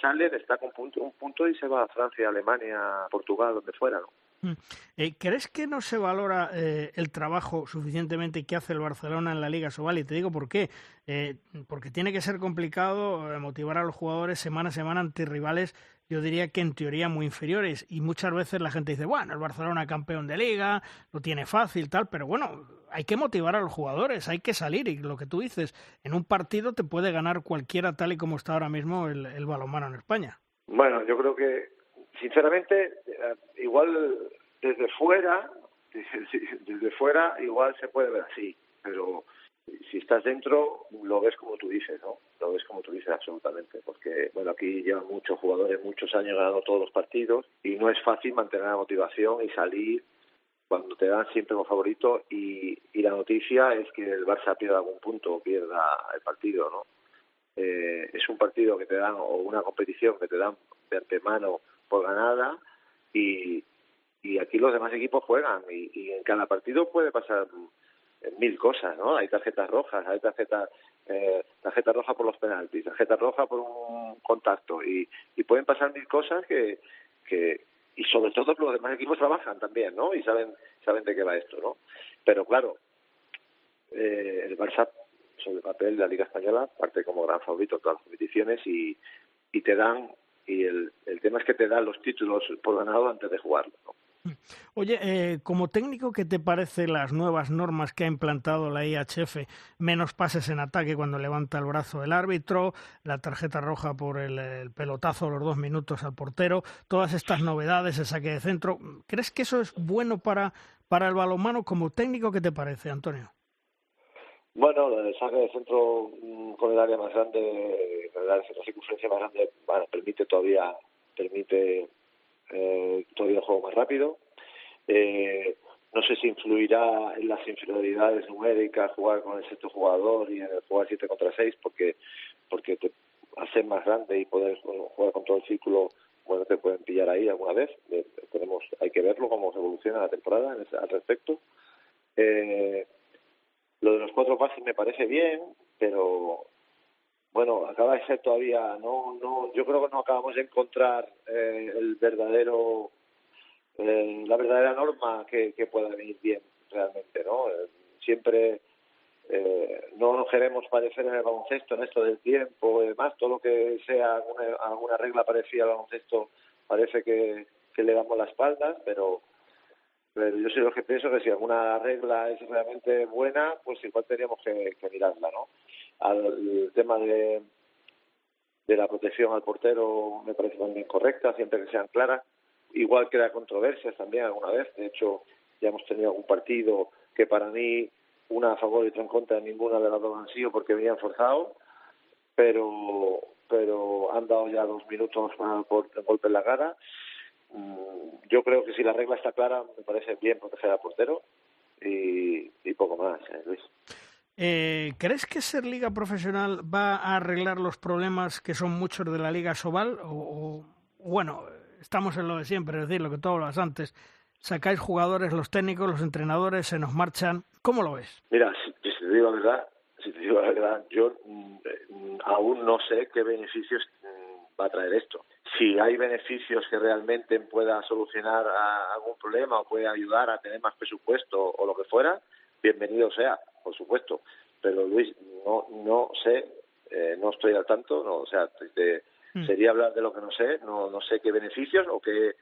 sale, destaca un punto, un punto y se va a Francia, Alemania, Portugal, donde fuera, ¿no? Mm. Eh, ¿Crees que no se valora eh, el trabajo suficientemente que hace el Barcelona en la Liga Sobal? Y te digo por qué. Eh, porque tiene que ser complicado motivar a los jugadores semana a semana ante rivales, yo diría que en teoría muy inferiores. Y muchas veces la gente dice, bueno, el Barcelona campeón de liga, lo tiene fácil, tal, pero bueno, hay que motivar a los jugadores, hay que salir. Y lo que tú dices, en un partido te puede ganar cualquiera tal y como está ahora mismo el, el balonmano en España. Bueno, yo creo que sinceramente, eh, igual desde fuera, [laughs] desde fuera igual se puede ver así, pero si estás dentro lo ves como tú dices, ¿no? Lo ves como tú dices absolutamente, porque bueno, aquí llevan muchos jugadores, muchos años ganando todos los partidos y no es fácil mantener la motivación y salir cuando te dan siempre como favorito y, y la noticia es que el Barça pierda algún punto o pierda el partido, ¿no? Eh, es un partido que te dan o una competición que te dan de antemano por ganada y, y aquí los demás equipos juegan y, en cada partido puede pasar mil cosas, ¿no? Hay tarjetas rojas, hay tarjetas eh, tarjeta roja por los penaltis, tarjeta roja por un contacto y, y pueden pasar mil cosas que, que y sobre todo los demás equipos trabajan también, ¿no? Y saben saben de qué va esto, ¿no? Pero claro, eh, el Barça sobre el papel de la Liga Española parte como gran favorito en todas las competiciones y, y te dan y el, el tema es que te dan los títulos por ganado antes de jugarlo. Oye, eh, como técnico, ¿qué te parece las nuevas normas que ha implantado la IHF? Menos pases en ataque cuando levanta el brazo el árbitro, la tarjeta roja por el, pelotazo los dos minutos al portero, todas estas novedades, el saque de centro. ¿Crees que eso es bueno para, para el balonmano? Como técnico, ¿qué te parece, Antonio? Bueno, el saque de centro mm, con el área más grande, la circunferencia más grande, bueno, permite todavía permite eh, todavía el juego más rápido. Eh, no sé si influirá en las inferioridades numéricas jugar con el sexto jugador y en el jugar 7 contra 6 porque porque te más grande y poder jugar con todo el círculo bueno te pueden pillar ahí alguna vez eh, tenemos hay que verlo cómo se evoluciona la temporada al respecto eh, lo de los cuatro pases me parece bien, pero bueno, acaba de ser todavía, no, no, yo creo que no acabamos de encontrar eh, el verdadero, eh, la verdadera norma que, que pueda venir bien realmente, ¿no? Eh, siempre eh, no nos queremos parecer en el baloncesto en esto del tiempo y demás, todo lo que sea alguna, alguna regla parecida al baloncesto parece que, que le damos la espalda, pero pero yo soy lo que pienso que si alguna regla es realmente buena, pues igual tendríamos que, mirarla, ¿no? Al tema de, de la protección al portero me parece también correcta, siempre que sean claras. Igual la controversias también alguna vez. De hecho, ya hemos tenido algún partido que para mí una a favor y otra en contra, ninguna de las dos han sido porque venían forzado, pero pero han dado ya dos minutos por golpe en la cara yo creo que si la regla está clara, me parece bien proteger al portero y, poco más, ¿eh, Luis. Eh, ¿Crees que ser liga profesional va a arreglar los problemas que son muchos de la liga Sobal? O, bueno, estamos en lo de siempre, es decir, lo que tú hablas antes. Sacáis jugadores, los técnicos, los entrenadores, se nos marchan. ¿Cómo lo ves? Mira, si, te digo la verdad, si te digo la verdad, yo mm, eh, aún no sé qué beneficios mm, va a traer esto si hay beneficios que realmente pueda solucionar algún problema o puede ayudar a tener más presupuesto o lo que fuera, bienvenido sea, por supuesto. Pero Luis, no, no sé eh, no estoy al tanto, no, o sea, mm. sería hablar de lo que no sé, no, no sé qué beneficios o qué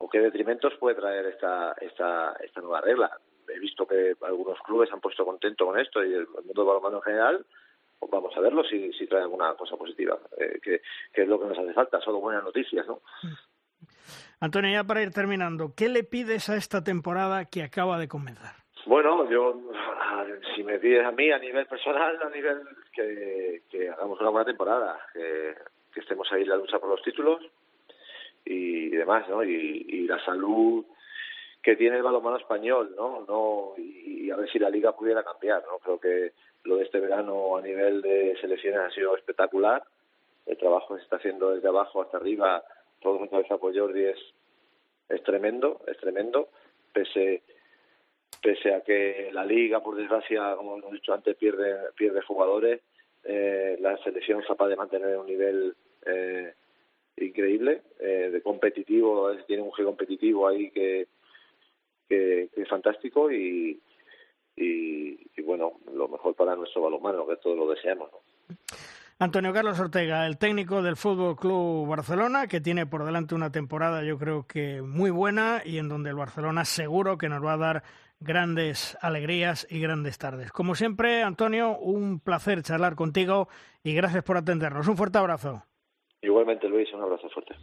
o qué detrimentos puede traer esta, esta, esta nueva regla. He visto que algunos clubes han puesto contento con esto y el mundo del balonmano en general, vamos a verlo si, si trae alguna cosa positiva, eh, que, que, es lo que nos hace falta, solo buenas noticias, ¿no? Antonio, ya para ir terminando, ¿qué le pides a esta temporada que acaba de comenzar? Bueno, yo, [laughs] si me pides a mí a nivel personal, a nivel que, que hagamos una buena temporada, que, que estemos ahí en la lucha por los títulos y, demás, ¿no? Y, y, la salud que tiene el balonmano español, ¿no? no y, a ver si la liga pudiera cambiar, ¿no? Creo que lo de este verano a nivel de selecciones ha sido espectacular. El trabajo se está haciendo desde abajo hasta arriba, todo mi cabeza por Jordi es, es tremendo, es tremendo, pese pese a que la liga, por desgracia, como hemos dicho antes, pierde, pierde jugadores, eh, la selección es capaz de mantener un nivel eh, increíble, eh, de competitivo, tiene un juego competitivo ahí que, que, es fantástico y, y, bueno, lo mejor para nuestro balonmano, que todos lo deseamos. Antonio Carlos Ortega, el técnico del Fútbol Club Barcelona, que tiene por delante una temporada, yo creo que muy buena y en donde el Barcelona seguro que nos va a dar grandes alegrías y grandes tardes. Como siempre, Antonio, un placer charlar contigo y gracias por atendernos. Un fuerte abrazo. Igualmente, Luis, un abrazo fuerte.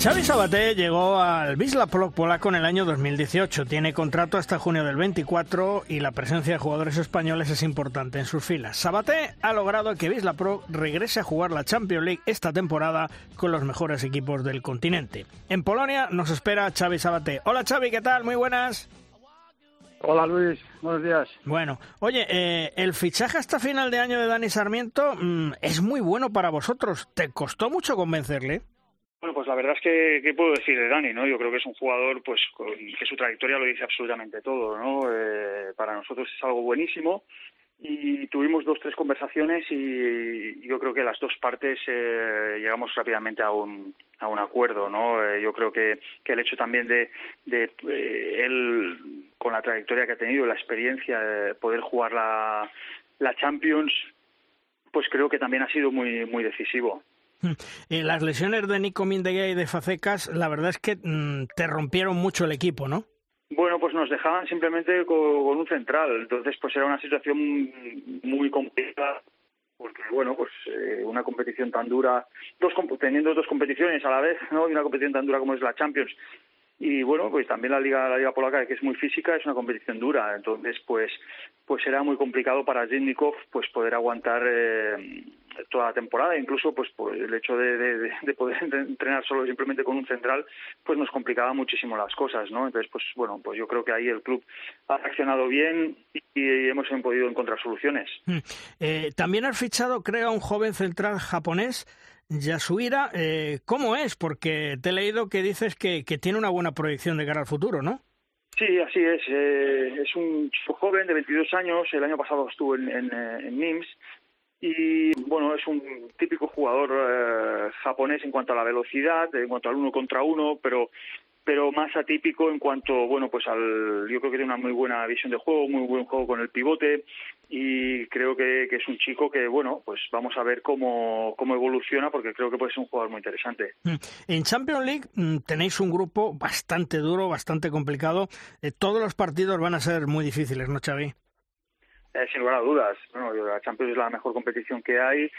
Xavi Sabaté llegó al Wisla polaco en el año 2018. Tiene contrato hasta junio del 24 y la presencia de jugadores españoles es importante en sus filas. Sabaté ha logrado que Wisla Pro regrese a jugar la Champions League esta temporada con los mejores equipos del continente. En Polonia nos espera Xavi Sabaté. Hola Xavi, ¿qué tal? Muy buenas. Hola Luis, buenos días. Bueno, oye, eh, el fichaje hasta final de año de Dani Sarmiento mm, es muy bueno para vosotros. ¿Te costó mucho convencerle? Bueno, pues la verdad es que, ¿qué puedo decir de Dani? ¿no? Yo creo que es un jugador pues que su trayectoria lo dice absolutamente todo. ¿no? Eh, para nosotros es algo buenísimo y tuvimos dos, tres conversaciones y yo creo que las dos partes eh, llegamos rápidamente a un, a un acuerdo. ¿no? Eh, yo creo que, que el hecho también de, de él, con la trayectoria que ha tenido, la experiencia de poder jugar la, la Champions, pues creo que también ha sido muy, muy decisivo. [laughs] Las lesiones de Nico Mindeguía y de Facecas, la verdad es que mm, te rompieron mucho el equipo, ¿no? Bueno, pues nos dejaban simplemente con, un central, entonces pues era una situación muy complicada porque bueno, pues eh, una competición tan dura, dos teniendo dos competiciones a la vez, ¿no? Y una competición tan dura como es la Champions y bueno pues también la liga la liga polaca que es muy física es una competición dura entonces pues pues era muy complicado para Zindikov pues poder aguantar eh, toda la temporada incluso pues por el hecho de, de, poder [laughs] entrenar solo simplemente con un central pues nos complicaba muchísimo las cosas no entonces pues bueno pues yo creo que ahí el club ha reaccionado bien y, hemos podido encontrar soluciones mm. eh, también has fichado creo a un joven central japonés Yasuira, eh, ¿cómo es? Porque te he leído que dices que, que, tiene una buena proyección de cara al futuro, ¿no? Sí, así es. Eh, es un chico joven de 22 años. El año pasado estuvo en, en, eh, en NIMS. Y bueno, es un típico jugador eh, japonés en cuanto a la velocidad, en cuanto al uno contra uno, pero pero más atípico en cuanto, bueno, pues al, yo creo que tiene una muy buena visión de juego, muy buen juego con el pivote y creo que, es un chico que, bueno, pues vamos a ver cómo, cómo evoluciona porque creo que puede ser un jugador muy interesante. Mm. En Champions League mm, tenéis un grupo bastante duro, bastante complicado. Eh, todos los partidos van a ser muy difíciles, ¿no, Xavi? Eh, sin lugar a dudas. Bueno, la Champions es la mejor competición que hay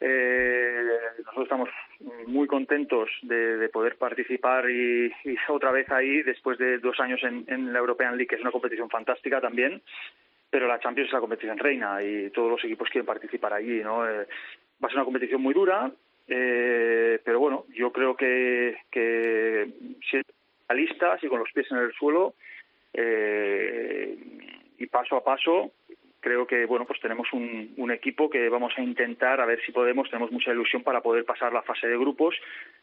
eh, nosotros estamos muy contentos de, poder participar y, otra vez ahí después de dos años en, la European League, que es una competición fantástica también, pero la Champions es la competición reina y todos los equipos quieren participar allí, ¿no? Eh, va a ser una competición muy dura, eh, pero bueno, yo creo que, que si realistas y con los pies en el suelo eh, y paso a paso creo que bueno pues tenemos un, un, equipo que vamos a intentar a ver si podemos tenemos mucha ilusión para poder pasar la fase de grupos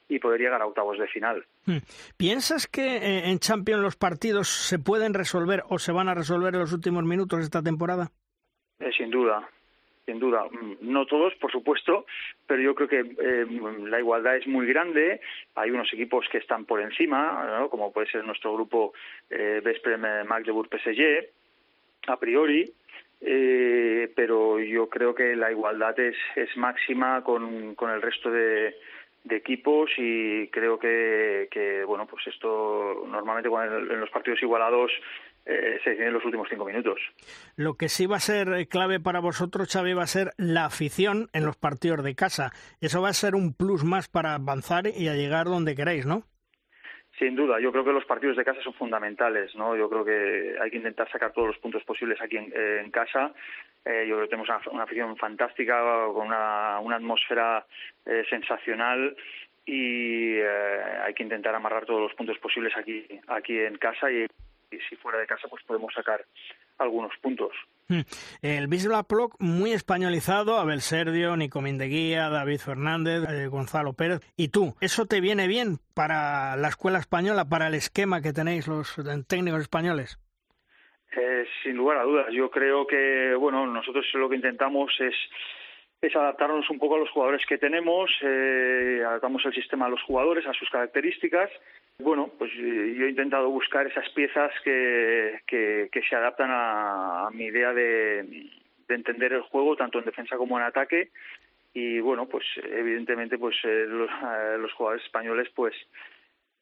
y poder llegar a octavos de final hmm. piensas que eh, en Champions los partidos se pueden resolver o se van a resolver en los últimos minutos de esta temporada eh, sin duda sin duda. Mm, no todos, por supuesto, pero yo creo que eh, la igualdad es muy grande. Hay unos equipos que están por encima, como puede ser nuestro grupo eh, Vesprem Magdeburg PSG, a priori. Eh, pero yo creo que la igualdad es, es máxima con, con el resto de, equipos y creo que, bueno pues esto normalmente en los partidos igualados eh, se en los últimos cinco minutos. Lo que sí va a ser eh, clave para vosotros, Xavi, va a ser la afición en los partidos de casa. Eso va a ser un plus más para avanzar y a llegar donde queráis, ¿no? Sin duda, yo creo que los partidos de casa son fundamentales, ¿no? Yo creo que hay que intentar sacar todos los puntos posibles aquí en, eh, casa. Eh, yo creo que tenemos una, afición fantástica, con una, una atmósfera eh, sensacional y hay que intentar amarrar todos los puntos posibles aquí, aquí en casa y si fuera de casa pues podemos sacar algunos puntos. [laughs] El Bisla Ploc muy españolizado, Abel Serdio, Nico Mindeguía, David Fernández, eh, Gonzalo Pérez. ¿Y tú? ¿Eso te viene bien para la escuela española, para el esquema que tenéis los técnicos españoles? Eh, sin lugar a dudas. Yo creo que, bueno, nosotros lo que intentamos es es adaptarnos un poco a los jugadores que tenemos, eh, adaptamos el sistema a los jugadores, a sus características bueno, pues eh, yo he intentado buscar esas piezas que, que, se adaptan a, mi idea de, entender el juego, tanto en defensa como en ataque. Y bueno, pues evidentemente, pues eh, los, eh, los, jugadores españoles, pues,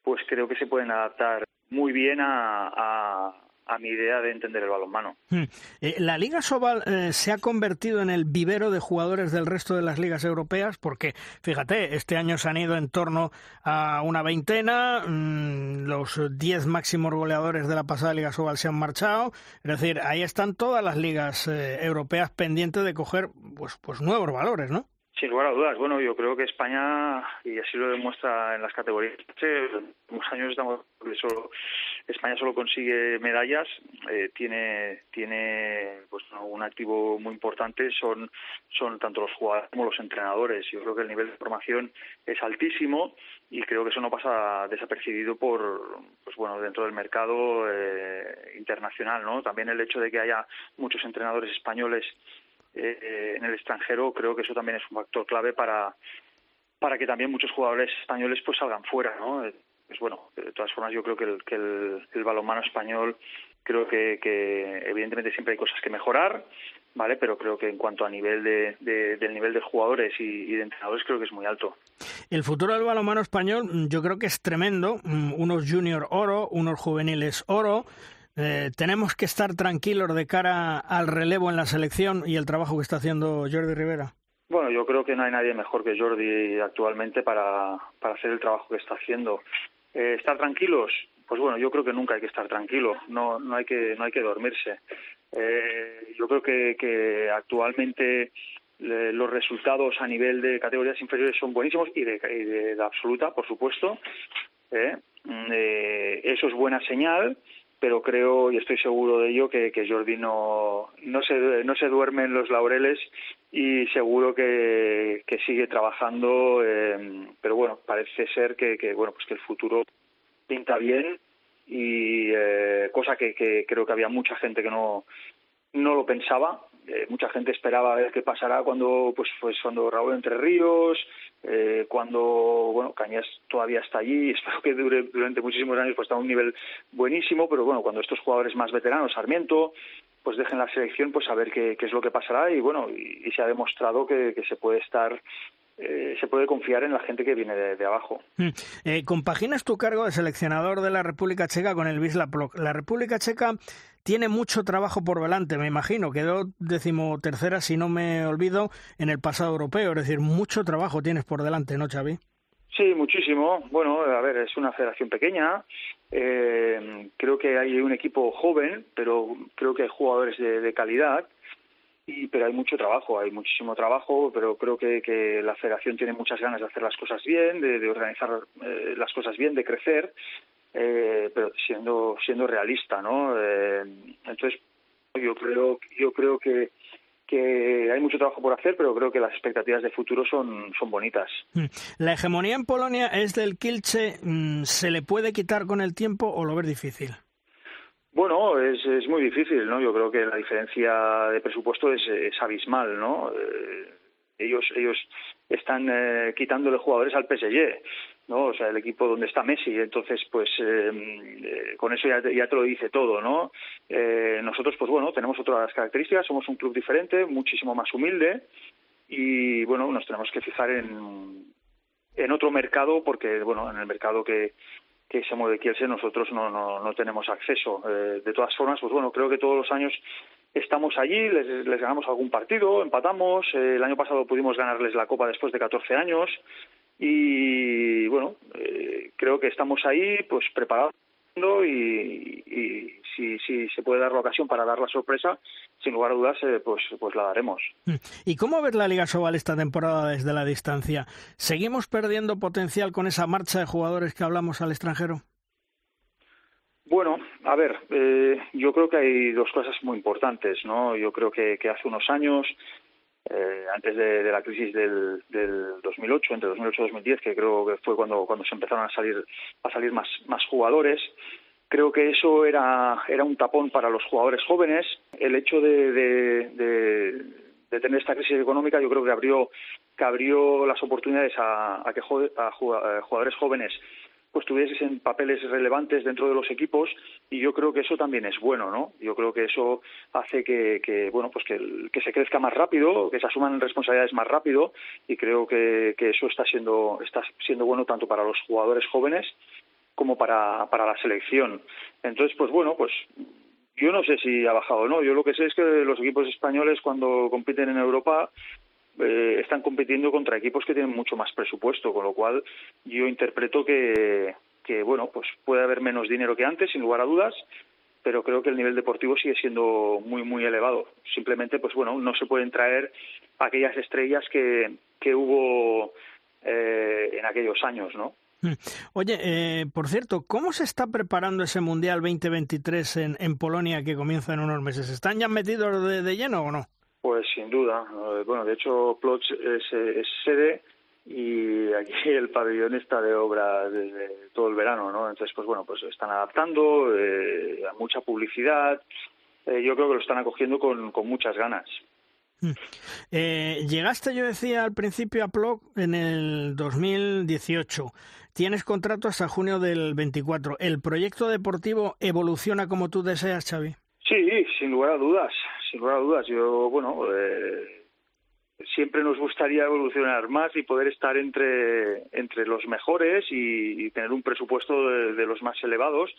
pues creo que se pueden adaptar muy bien a, a mi idea de entender el balonmano. Hmm. Eh, la Liga Sobal eh, se ha convertido en el vivero de jugadores del resto de las ligas europeas porque, fíjate, este año se han ido en torno a una veintena, mm, los diez máximos goleadores de la pasada Liga Sobal se han marchado, es decir, ahí están todas las ligas eh, europeas pendientes de coger pues, pues nuevos valores, ¿no? Sin lugar a dudas. Bueno, yo creo que España, y así lo demuestra en las categorías, en unos años estamos solo, España solo consigue medallas, eh, tiene tiene pues un activo muy importante, son son tanto los jugadores como los entrenadores. Yo creo que el nivel de formación es altísimo y creo que eso no pasa desapercibido por pues bueno dentro del mercado eh, internacional, ¿no? También el hecho de que haya muchos entrenadores españoles eh, en el extranjero, creo que eso también es un factor clave para, para que también muchos jugadores españoles pues salgan fuera, ¿no? Pues bueno, de todas formas yo creo que el, que el, balonmano español creo que, que, evidentemente siempre hay cosas que mejorar, ¿vale? Pero creo que en cuanto a nivel de, del nivel de jugadores y, y, de entrenadores creo que es muy alto. El futuro del balonmano español mm, yo creo que es tremendo. Mm, unos junior oro, unos juveniles oro. Eh, tenemos que estar tranquilos de cara al relevo en la selección y el trabajo que está haciendo Jordi Rivera. Bueno, yo creo que no hay nadie mejor que Jordi actualmente para, para hacer el trabajo que está haciendo. Eh, ¿Estar tranquilos? Pues bueno, yo creo que nunca hay que estar tranquilo, no, no, hay, que, no hay que dormirse. Eh, yo creo que, que actualmente los resultados a nivel de categorías inferiores son buenísimos y de, de, de absoluta, por supuesto. Mm, eso es buena señal pero creo y estoy seguro de ello que, Jordi no, no, se, no se duerme en los laureles y seguro que, sigue trabajando, eh, pero bueno, parece ser que, que, bueno, pues que el futuro pinta bien y eh, cosa que, que creo que había mucha gente que no, no lo pensaba. Eh, mucha gente esperaba ver qué pasará cuando pues pues cuando Raúl Entre Ríos eh, cuando bueno Cañas todavía está allí [laughs] espero que dure durante muchísimos años pues está a un nivel buenísimo pero bueno cuando estos jugadores más veteranos Sarmiento pues dejen la selección pues a ver qué, qué es lo que pasará y bueno y, se ha demostrado que, que se puede estar eh, se puede confiar en la gente que viene de, abajo. Mm. Eh, compaginas tu cargo de seleccionador de la República Checa con el Wisla La República Checa tiene mucho trabajo por delante, me imagino. Quedó decimotercera, si no me olvido, en el pasado europeo. Es decir, mucho trabajo tienes por delante, ¿no, Xavi? Sí, muchísimo. Bueno, a ver, es una federación pequeña. Eh, creo que hay un equipo joven, pero creo que hay jugadores de calidad pero hay mucho trabajo, hay muchísimo trabajo, pero creo que, la federación tiene muchas ganas de hacer las cosas bien, de, organizar eh, las cosas bien, de crecer, eh, pero siendo siendo realista, ¿no? Eh, entonces yo creo yo creo que que hay mucho trabajo por hacer, pero creo que las expectativas de futuro son, son bonitas. Mm. ¿La hegemonía en Polonia es del Kilche? Mm, ¿Se le puede quitar con el tiempo o lo ves difícil? Bueno, es, es muy difícil, ¿no? Yo creo que la diferencia de presupuesto es, es abismal, ¿no? Eh, ellos ellos están eh, quitándole jugadores al PSG, ¿no? O sea, el equipo donde está Messi, entonces pues eh, eh, con eso ya ya te lo dice todo, ¿no? Eh, nosotros pues bueno, tenemos otras características, somos un club diferente, muchísimo más humilde y bueno, nos tenemos que fijar en en otro mercado porque bueno, en el mercado que que se mueve Kielce nosotros no, no, no tenemos acceso. Eh, de todas formas, pues bueno, creo que todos los años estamos allí, les, les ganamos algún partido, empatamos. Eh, el año pasado pudimos ganarles la Copa después de 14 años. Y bueno, eh, creo que estamos ahí, pues preparados y, y si, si, se puede dar la ocasión para dar la sorpresa, sin lugar a dudas, eh, pues, pues la daremos. ¿Y cómo ves la Liga Sobal esta temporada desde la distancia? ¿Seguimos perdiendo potencial con esa marcha de jugadores que hablamos al extranjero? Bueno, a ver, eh, yo creo que hay dos cosas muy importantes, ¿no? Yo creo que, que hace unos años eh, antes de, la crisis del, del 2008, entre 2008 y 2010, que creo que fue cuando, cuando se empezaron a salir, a salir más, más jugadores. Creo que eso era, era un tapón para los jugadores jóvenes. El hecho de, de, tener esta crisis económica yo creo que abrió, que abrió las oportunidades a, a que a jugadores jóvenes pues tuviesen papeles relevantes dentro de los equipos y yo creo que eso también es bueno, ¿no? Yo creo que eso hace que, que bueno, pues que, que, se crezca más rápido, que se asuman responsabilidades más rápido y creo que, que eso está siendo, está siendo bueno tanto para los jugadores jóvenes como para, para la selección. Entonces, pues bueno, pues yo no sé si ha bajado o no. Yo lo que sé es que los equipos españoles cuando compiten en Europa eh, están compitiendo contra equipos que tienen mucho más presupuesto, con lo cual yo interpreto que, bueno, pues puede haber menos dinero que antes, sin lugar a dudas, pero creo que el nivel deportivo sigue siendo muy muy elevado. Simplemente, pues bueno, no se pueden traer aquellas estrellas que, que hubo eh, en aquellos años, ¿no? Hmm. Oye, eh, por cierto, ¿cómo se está preparando ese Mundial 2023 en, en Polonia que comienza en unos meses? ¿Están ya metidos de lleno o no? Pues sin duda. Bueno, de hecho, Plots es, es, sede y aquí [laughs] el pabellón está de obra desde todo el verano, ¿no? Entonces, pues bueno, pues están adaptando, eh, a mucha publicidad. Eh, yo creo que lo están acogiendo con, con muchas ganas. Eh, llegaste, yo decía al principio, a Plog en el 2018. Tienes contrato hasta junio del 24. ¿El proyecto deportivo evoluciona como tú deseas, Xavi? Sí, sin lugar a dudas sin lugar a dudas. Yo, bueno, eh, siempre nos gustaría evolucionar más y poder estar entre, entre los mejores y, y tener un presupuesto de, los más elevados.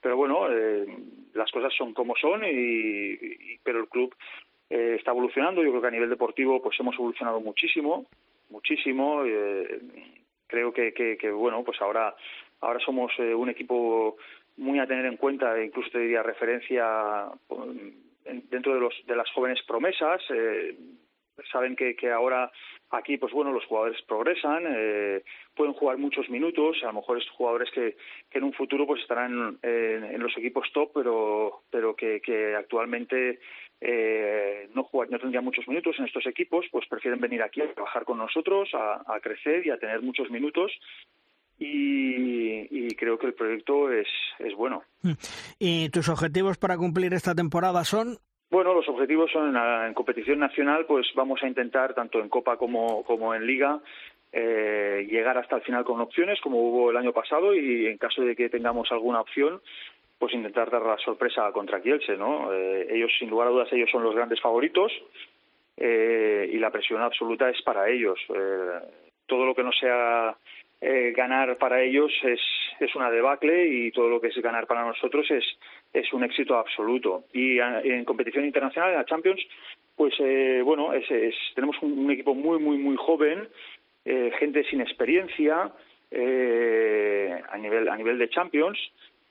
Pero bueno, eh, las cosas son como son, y, pero el club eh, está evolucionando. Yo creo que a nivel deportivo pues hemos evolucionado muchísimo, muchísimo. Eh, creo que, que, bueno, pues ahora, ahora somos eh, un equipo muy a tener en cuenta, incluso te diría referencia dentro de, los, de las jóvenes promesas. Eh, saben que, que ahora aquí, pues bueno, los jugadores progresan, eh, pueden jugar muchos minutos, a lo mejor estos jugadores que, en un futuro pues estarán en, en los equipos top, pero, pero que, que actualmente eh, no, jugar, no tendrían muchos minutos en estos equipos, pues prefieren venir aquí a trabajar con nosotros, a, a crecer y a tener muchos minutos y, y, creo que el proyecto es, es bueno. ¿Y tus objetivos para cumplir esta temporada son? Bueno, los objetivos son en competición nacional, pues vamos a intentar, tanto en Copa como, como en Liga, eh, llegar hasta el final con opciones, como hubo el año pasado, y en caso de que tengamos alguna opción, pues intentar dar la sorpresa contra Kielce, ¿no? Eh, ellos, sin lugar a dudas, ellos son los grandes favoritos eh, y la presión absoluta es para ellos. Eh, todo lo que no sea eh, ganar para ellos es, es una debacle y todo lo que es ganar para nosotros es, es un éxito absoluto. Y en competición internacional, en la Champions, pues eh, bueno, es, es, tenemos un, un, equipo muy, muy, muy joven, eh, gente sin experiencia eh, a, nivel, a nivel de Champions,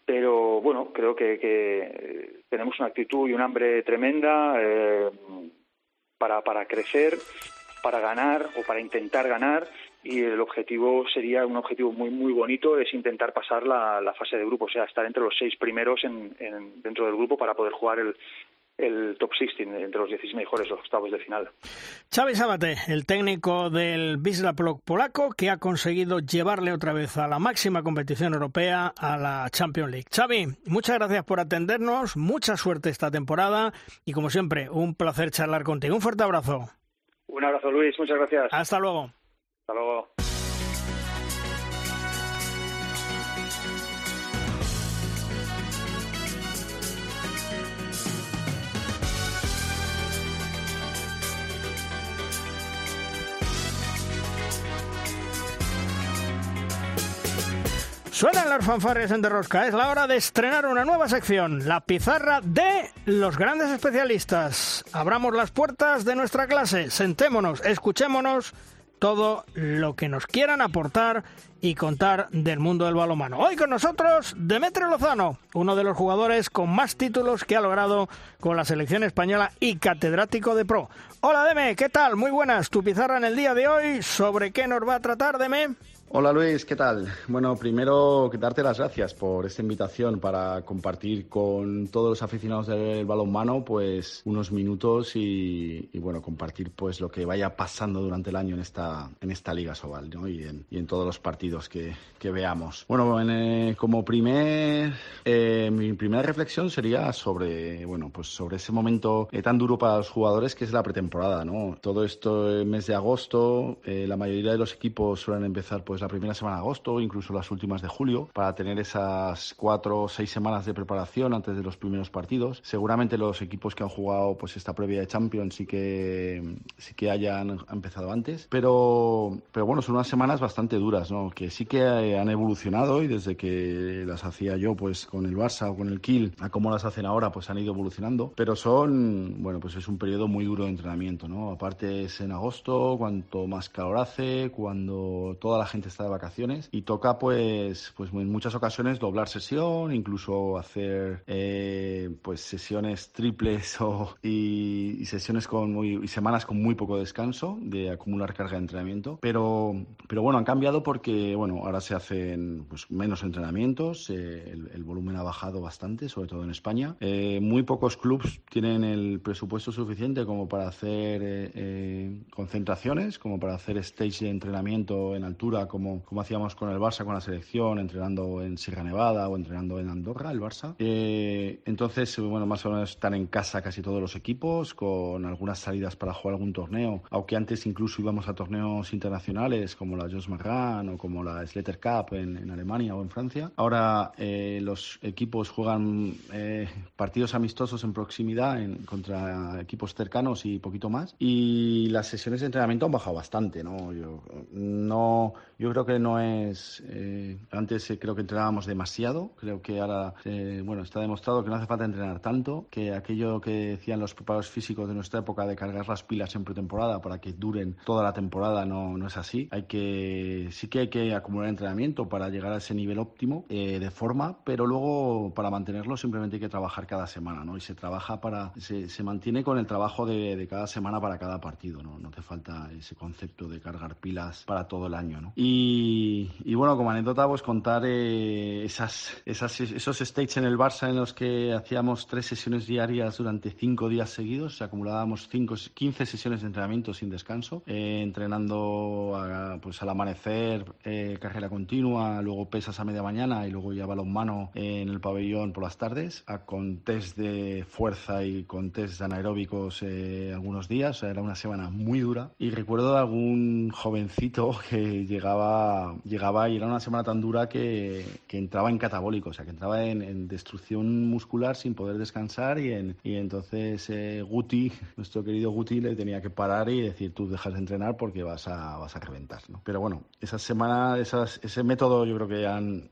pero bueno, creo que, que tenemos una actitud y un hambre tremenda eh, para, para crecer, para ganar o para intentar ganar y el objetivo sería un objetivo muy muy bonito es intentar pasar la, la fase de grupo, o sea, estar entre los seis primeros en, en, dentro del grupo para poder jugar el, el top 16 entre los 16 mejores octavos de final. Xavi Sabate, el técnico del Wisla polaco que ha conseguido llevarle otra vez a la máxima competición europea, a la Champions League. Xavi, muchas gracias por atendernos, mucha suerte esta temporada y como siempre, un placer charlar contigo. Un fuerte abrazo. Un abrazo Luis, muchas gracias. Hasta luego. Hasta luego. Suenan las fanfarrias en Derrosca. Es la hora de estrenar una nueva sección, la pizarra de los grandes especialistas. Abramos las puertas de nuestra clase, sentémonos, escuchémonos todo lo que nos quieran aportar y contar del mundo del balonmano. Hoy con nosotros Demetrio Lozano, uno de los jugadores con más títulos que ha logrado con la selección española y catedrático de pro. Hola Deme, ¿qué tal? Muy buenas. Tu pizarra en el día de hoy, ¿sobre qué nos va a tratar Deme? Hola Luis, ¿qué tal? Bueno, primero darte las gracias por esta invitación para compartir con todos los aficionados del balonmano pues unos minutos y, bueno, compartir pues lo que vaya pasando durante el año en esta, en esta Liga Sobal ¿no? y, en, todos los partidos que, veamos. Bueno, eh, como primer, eh, mi primera reflexión sería sobre, bueno, pues sobre ese momento eh, tan duro para los jugadores que es la pretemporada, ¿no? Todo esto el mes de agosto, la mayoría de los equipos suelen empezar pues la primera semana de agosto, incluso las últimas de julio, para tener esas cuatro o seis semanas de preparación antes de los primeros partidos. Seguramente los equipos que han jugado pues esta previa de Champions sí que sí que hayan empezado antes, pero pero bueno, son unas semanas bastante duras, ¿no? Que sí que han evolucionado y desde que las hacía yo pues con el Barça o con el Kiel a cómo las hacen ahora pues han ido evolucionando, pero son bueno, pues es un periodo muy duro de entrenamiento, ¿no? Aparte es en agosto, cuanto más calor hace, cuando toda la gente está de vacaciones y toca pues, pues en muchas ocasiones doblar sesión, incluso hacer eh, pues sesiones triples [laughs] o, y, sesiones con muy, y semanas con muy poco descanso de acumular carga de entrenamiento. Pero, pero bueno, han cambiado porque bueno, ahora se hacen pues, menos entrenamientos, eh, el, volumen ha bajado bastante, sobre todo en España. Eh, muy pocos clubes tienen el presupuesto suficiente como para hacer concentraciones, como para hacer stage de entrenamiento en altura como como, hacíamos con el Barça, con la selección, entrenando en Sierra Nevada o entrenando en Andorra, el Barça. Eh, entonces, bueno, más o menos están en casa casi todos los equipos, con algunas salidas para jugar algún torneo, aunque antes incluso íbamos a torneos internacionales como la Jos Marran o como la Slater Cup en, Alemania o en Francia. Ahora eh, los equipos juegan eh, partidos amistosos en proximidad en, contra equipos cercanos y poquito más. Y las sesiones de entrenamiento han bajado bastante, ¿no? Yo, no, yo creo que no es. Eh, antes eh, creo que entrenábamos demasiado. Creo que ahora, eh, bueno, está demostrado que no hace falta entrenar tanto. Que aquello que decían los preparados físicos de nuestra época de cargar las pilas en pretemporada para que duren toda la temporada no, no es así. Hay que. Sí que hay que acumular entrenamiento para llegar a ese nivel óptimo de forma, pero luego para mantenerlo simplemente hay que trabajar cada semana, ¿no? Y se trabaja para. Se, se mantiene con el trabajo de, de, cada semana para cada partido, ¿no? No hace falta ese concepto de cargar pilas para todo el año, ¿no? Y y, bueno, como anécdota, pues contar eh, esas, esas, esos stages en el Barça en los que hacíamos tres sesiones diarias durante cinco días seguidos, acumulábamos cinco, 15 sesiones de entrenamiento sin descanso, eh, entrenando pues al amanecer, eh, carrera continua, luego pesas a media mañana y luego ya balonmano en el pabellón por las tardes, con test de fuerza y con test anaeróbicos algunos días, era una semana muy dura. Y recuerdo algún jovencito que llegaba llegaba, y era una semana tan dura que, entraba en catabólico, o sea, que entraba en, destrucción muscular sin poder descansar y, en, y entonces eh, Guti, [laughs] nuestro querido Guti, le tenía que parar y decir, tú dejas de entrenar porque vas a, vas a reventar. ¿no? Pero bueno, esa semana, esas, ese método yo creo que han,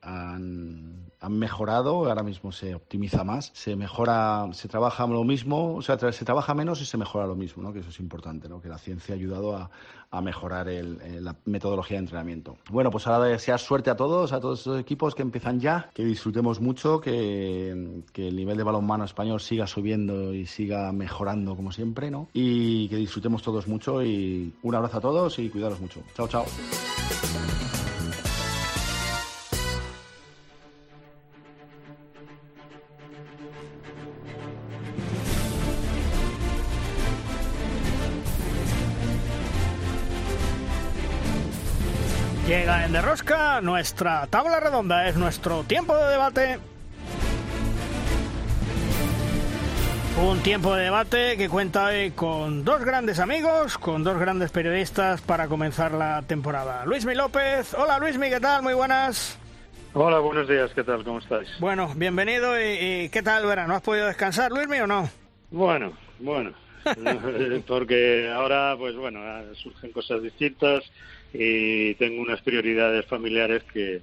han mejorado, ahora mismo se optimiza más, se mejora, se trabaja lo mismo, o sea, se trabaja menos y se mejora lo mismo, ¿no? que eso es importante, ¿no? que la ciencia ha ayudado a, a mejorar el, la metodología de entrenamiento. Bueno, pues ahora desear suerte a todos, a todos esos equipos que empiezan ya, que disfrutemos mucho, que, que el nivel de balonmano español siga subiendo y siga mejorando como siempre, ¿no? Y que disfrutemos todos mucho y un abrazo a todos y cuidaros mucho. Chao, chao. Llega en Derrosca nuestra tabla redonda, es nuestro tiempo de debate. Un tiempo de debate que cuenta hoy con dos grandes amigos, con dos grandes periodistas para comenzar la temporada. Luismi López, hola Luismi, ¿qué tal? Muy buenas. Hola, buenos días, ¿qué tal? ¿Cómo estáis? Bueno, bienvenido y, ¿qué tal el verano? ¿Has podido descansar, Luismi, o no? Bueno, bueno, [laughs] [laughs] porque ahora, pues bueno, surgen cosas distintas y tengo unas prioridades familiares que,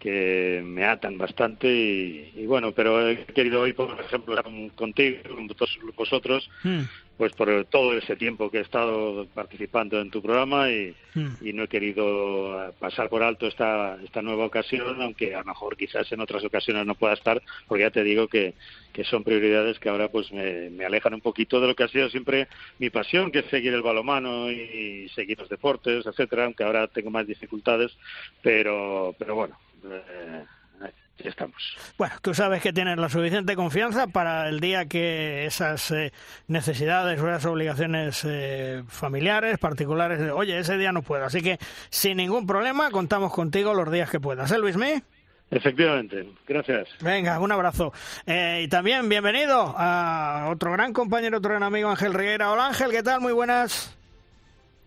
que me atan bastante y, bueno, pero he querido hoy, por ejemplo, contigo, con vosotros, hmm pues por todo ese tiempo que he estado participando en tu programa y, hmm. no he querido pasar por alto esta, esta nueva ocasión, aunque a lo mejor quizás en otras ocasiones no pueda estar, porque ya te digo que, que son prioridades que ahora pues me, me, alejan un poquito de lo que ha sido siempre mi pasión, que es seguir el balomano y seguir los deportes, etcétera, aunque ahora tengo más dificultades, pero, pero bueno. Eh, estamos. Bueno, tú sabes que tienes la suficiente confianza para el día que esas eh, necesidades o esas obligaciones eh, familiares, particulares, oye, ese día no puedo. Así que sin ningún problema contamos contigo los días que puedas. ¿Eh, Luismi? Efectivamente, gracias. Venga, un abrazo. Eh, y también bienvenido a otro gran compañero, otro gran amigo, Ángel Riguera. Hola Ángel, ¿qué tal? Muy buenas.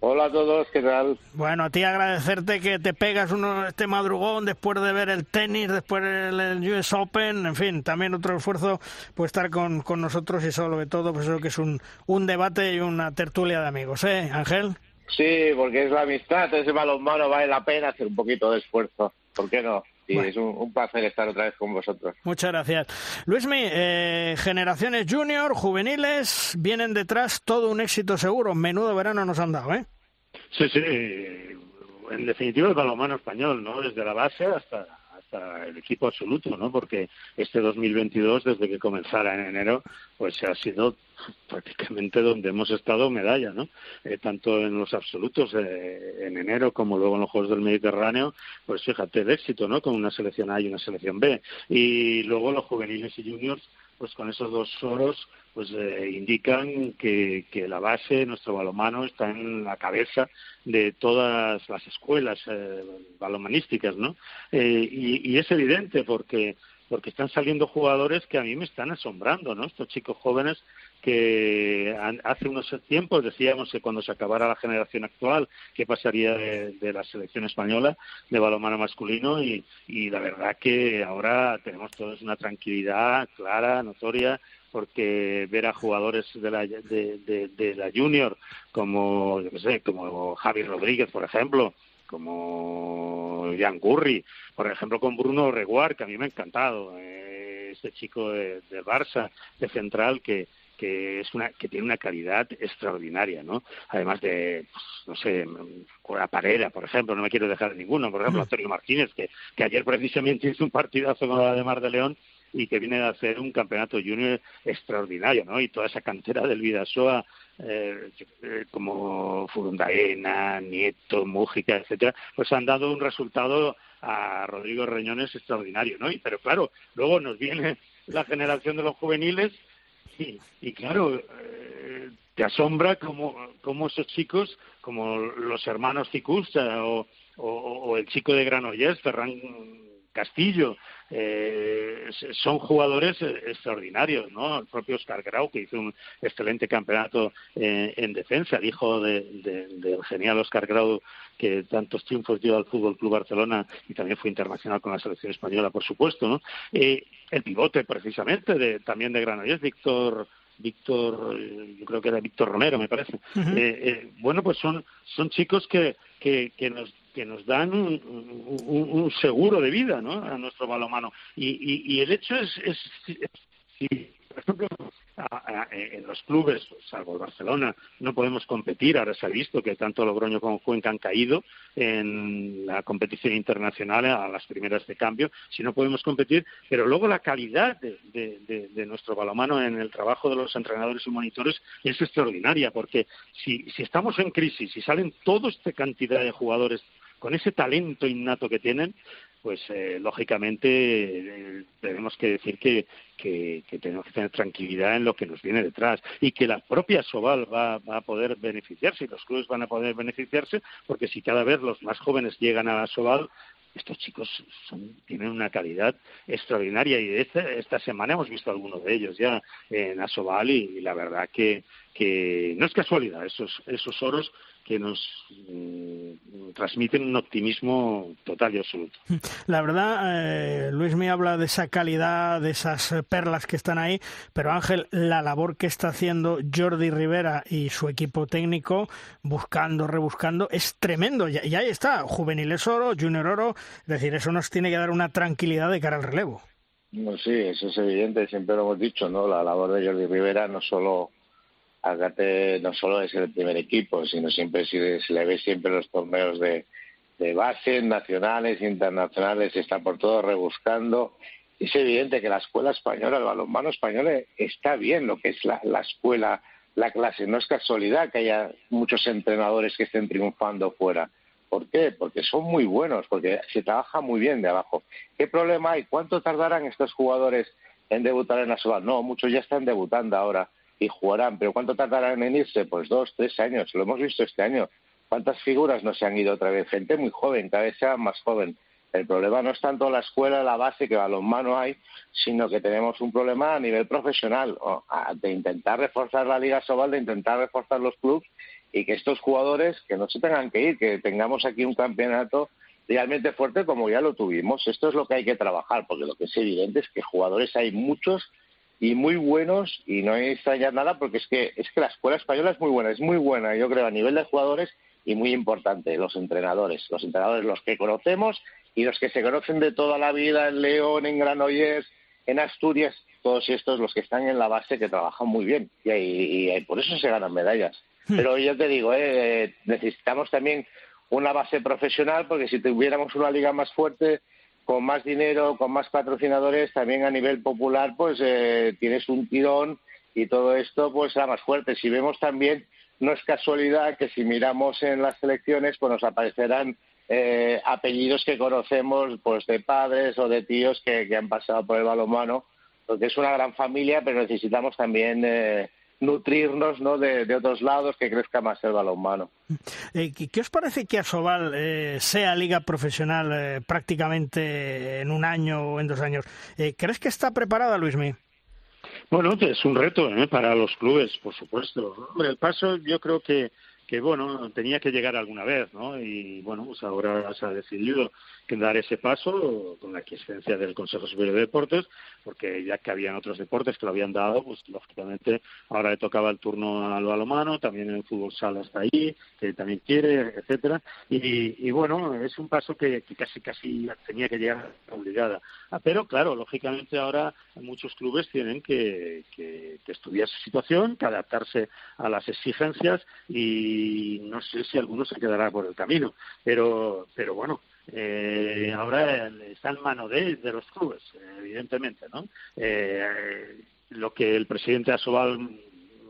Hola a todos, ¿qué tal? Bueno, a ti agradecerte que te pegas uno este madrugón después de ver el tenis, después del US Open, en fin, también otro esfuerzo pues estar con, con nosotros y sobre todo pues eso que es un, un debate y una tertulia de amigos, ¿eh, Ángel? Sí, porque es la amistad, ese balonmano vale la pena hacer un poquito de esfuerzo, ¿por qué no? Sí, es un, placer estar otra vez con vosotros. Muchas gracias. Luismi, eh, generaciones junior, juveniles, vienen detrás todo un éxito seguro. Menudo verano nos han dado, ¿eh? Sí, sí. En definitiva, el balonmano español, ¿no? Desde la base hasta hasta el equipo absoluto, ¿no? Porque este 2022, desde que comenzara en enero, pues ha sido prácticamente donde hemos estado medalla, ¿no? Eh, tanto en los absolutos eh, en enero como luego en los Juegos del Mediterráneo, pues fíjate el éxito, ¿no? Con una selección A y una selección B. Y luego los juveniles y juniors, pues con esos dos oros pues eh, indican que, que, la base, nuestro balomano, está en la cabeza de todas las escuelas eh, balomanísticas, ¿no? Eh, y, es evidente porque porque están saliendo jugadores que a mí me están asombrando, ¿no? Estos chicos jóvenes que hace unos tiempos decíamos que cuando se acabara la generación actual, qué pasaría de, de la selección española de balonmano masculino y, y la verdad que ahora tenemos todos una tranquilidad clara, notoria porque ver a jugadores de la, de, la Junior como, yo sé, como Javi Rodríguez, por ejemplo, como Jan Gurri, por ejemplo, con Bruno Reguar, que a mí me ha encantado, eh, este chico de, Barça, de central, que, que es una que tiene una calidad extraordinaria, ¿no? Además de, pues, no sé, la Parera, por ejemplo, no me quiero dejar de ninguno, por ejemplo, [laughs] Antonio Martínez, que, que ayer precisamente hizo un partidazo con la de Mar de León y que viene a hacer un campeonato junior extraordinario, ¿no? Y toda esa cantera del Vidasoa, eh, eh, como Furundaena, Nieto, Mújica, etcétera, pues han dado un resultado a Rodrigo Reñones extraordinario, ¿no? Y, pero claro, luego nos viene la generación de los juveniles y, y claro, eh, te asombra cómo, cómo esos chicos, como los hermanos Cicusta o, o, el chico de Granollers, Ferran Castillo, eh, son jugadores eh, extraordinarios, ¿no? El propio Oscar Grau, que hizo un excelente campeonato eh, en defensa, el hijo del genial Oscar Grau, que tantos triunfos dio al Fútbol Club Barcelona y también fue internacional con la selección española, por supuesto, ¿no? el pivote, precisamente, de, también de Granollers, Víctor Víctor, yo creo que era Víctor Romero, me parece. bueno, pues son, son chicos que, que, que nos que nos dan un, seguro de vida ¿no? a nuestro balomano. Y, y, y el hecho es, es, si, por ejemplo, en los clubes, salvo el Barcelona, no podemos competir. Ahora se ha visto que tanto Logroño como Cuenca han caído en la competición internacional a las primeras de cambio. Si no podemos competir, pero luego la calidad de nuestro balomano en el trabajo de los entrenadores y monitores es extraordinaria, porque si, si estamos en crisis y salen toda esta cantidad de jugadores con ese talento innato que tienen, pues eh, lógicamente eh, tenemos que decir que, que, tenemos que tener tranquilidad en lo que nos viene detrás y que la propia Sobal va, a poder beneficiarse y los clubes van a poder beneficiarse porque si cada vez los más jóvenes llegan a la estos chicos tienen una calidad extraordinaria y esta, esta semana hemos visto algunos de ellos ya en Asobal y, la verdad que, que no es casualidad esos, esos oros que nos mm, transmiten un optimismo total y absoluto. La verdad, eh, Luis me habla de esa calidad, de esas perlas que están ahí, pero Ángel, la labor que está haciendo Jordi Rivera y su equipo técnico, buscando, rebuscando, es tremendo. Y, ahí está, juveniles oro, junior oro, es decir, eso nos tiene que dar una tranquilidad de cara al relevo. No, sí, eso es evidente, siempre lo hemos dicho, ¿no? La labor de Jordi Rivera no solo Agate no solo es el primer equipo, sino siempre se, le ve siempre los torneos de, de base, nacionales, internacionales, está por todo rebuscando. Es evidente que la escuela española, el balonmano español, está bien lo que es la, la escuela, la clase. No es casualidad que haya muchos entrenadores que estén triunfando fuera. ¿Por qué? Porque son muy buenos, porque se trabaja muy bien de abajo. ¿Qué problema hay? ¿Cuánto tardarán estos jugadores en debutar en la SOBA? No, muchos ya están debutando ahora y jugarán. ¿Pero cuánto tardarán en irse? Pues dos, tres años. Lo hemos visto este año. ¿Cuántas figuras no se han ido otra vez? Gente muy joven, cada vez sea más joven. El problema no es tanto la escuela, la base, que balonmano hay, sino que tenemos un problema a nivel profesional, de intentar reforzar la Liga Sobal, de intentar reforzar los clubes y que estos jugadores que no se tengan que ir, que tengamos aquí un campeonato realmente fuerte como ya lo tuvimos. Esto es lo que hay que trabajar, porque lo que es evidente es que jugadores hay muchos y muy buenos y no hay extrañar nada porque es que es que la escuela española es muy buena, es muy buena, yo creo, a nivel de jugadores y muy importante, los entrenadores, los entrenadores los que conocemos y los que se conocen de toda la vida en León, en Granollers, en Asturias, todos estos los que están en la base que trabajan muy bien y, y, por eso se ganan medallas. Hmm. Pero yo te digo, eh, necesitamos también una base profesional porque si tuviéramos una liga más fuerte con más dinero, con más patrocinadores, también a nivel popular, pues eh, tienes un tirón y todo esto pues será más fuerte. Si vemos también, no es casualidad que si miramos en las elecciones, pues nos aparecerán eh, apellidos que conocemos pues de padres o de tíos que, que han pasado por el balonmano, porque es una gran familia, pero necesitamos también eh, nutrirnos ¿no? de, otros lados, que crezca más el balonmano. Eh, ¿Qué os parece que Asobal eh, sea liga profesional eh, prácticamente en un año o en dos años? ¿Crees que está preparada, Luismi? Bueno, es un reto para los clubes, por supuesto. el paso yo creo que que bueno, tenía que llegar alguna vez, ¿no? Y bueno, pues ahora se ha decidido que dar ese paso con la existencia del Consejo Superior de Deportes, porque ya que habían otros deportes que lo habían dado, pues lógicamente ahora le tocaba el turno al balomano, también el fútbol sala está ahí, que también quiere, etcétera, y, bueno, es un paso que, casi casi tenía que llegar obligada. Ah, pero claro, lógicamente ahora muchos clubes tienen que, que estudiar su situación, que adaptarse a las exigencias y no sé si alguno se quedará por el camino, pero, pero bueno, eh, ahora está en mano de, de los clubes, evidentemente, ¿no? Eh, lo que el presidente Asobal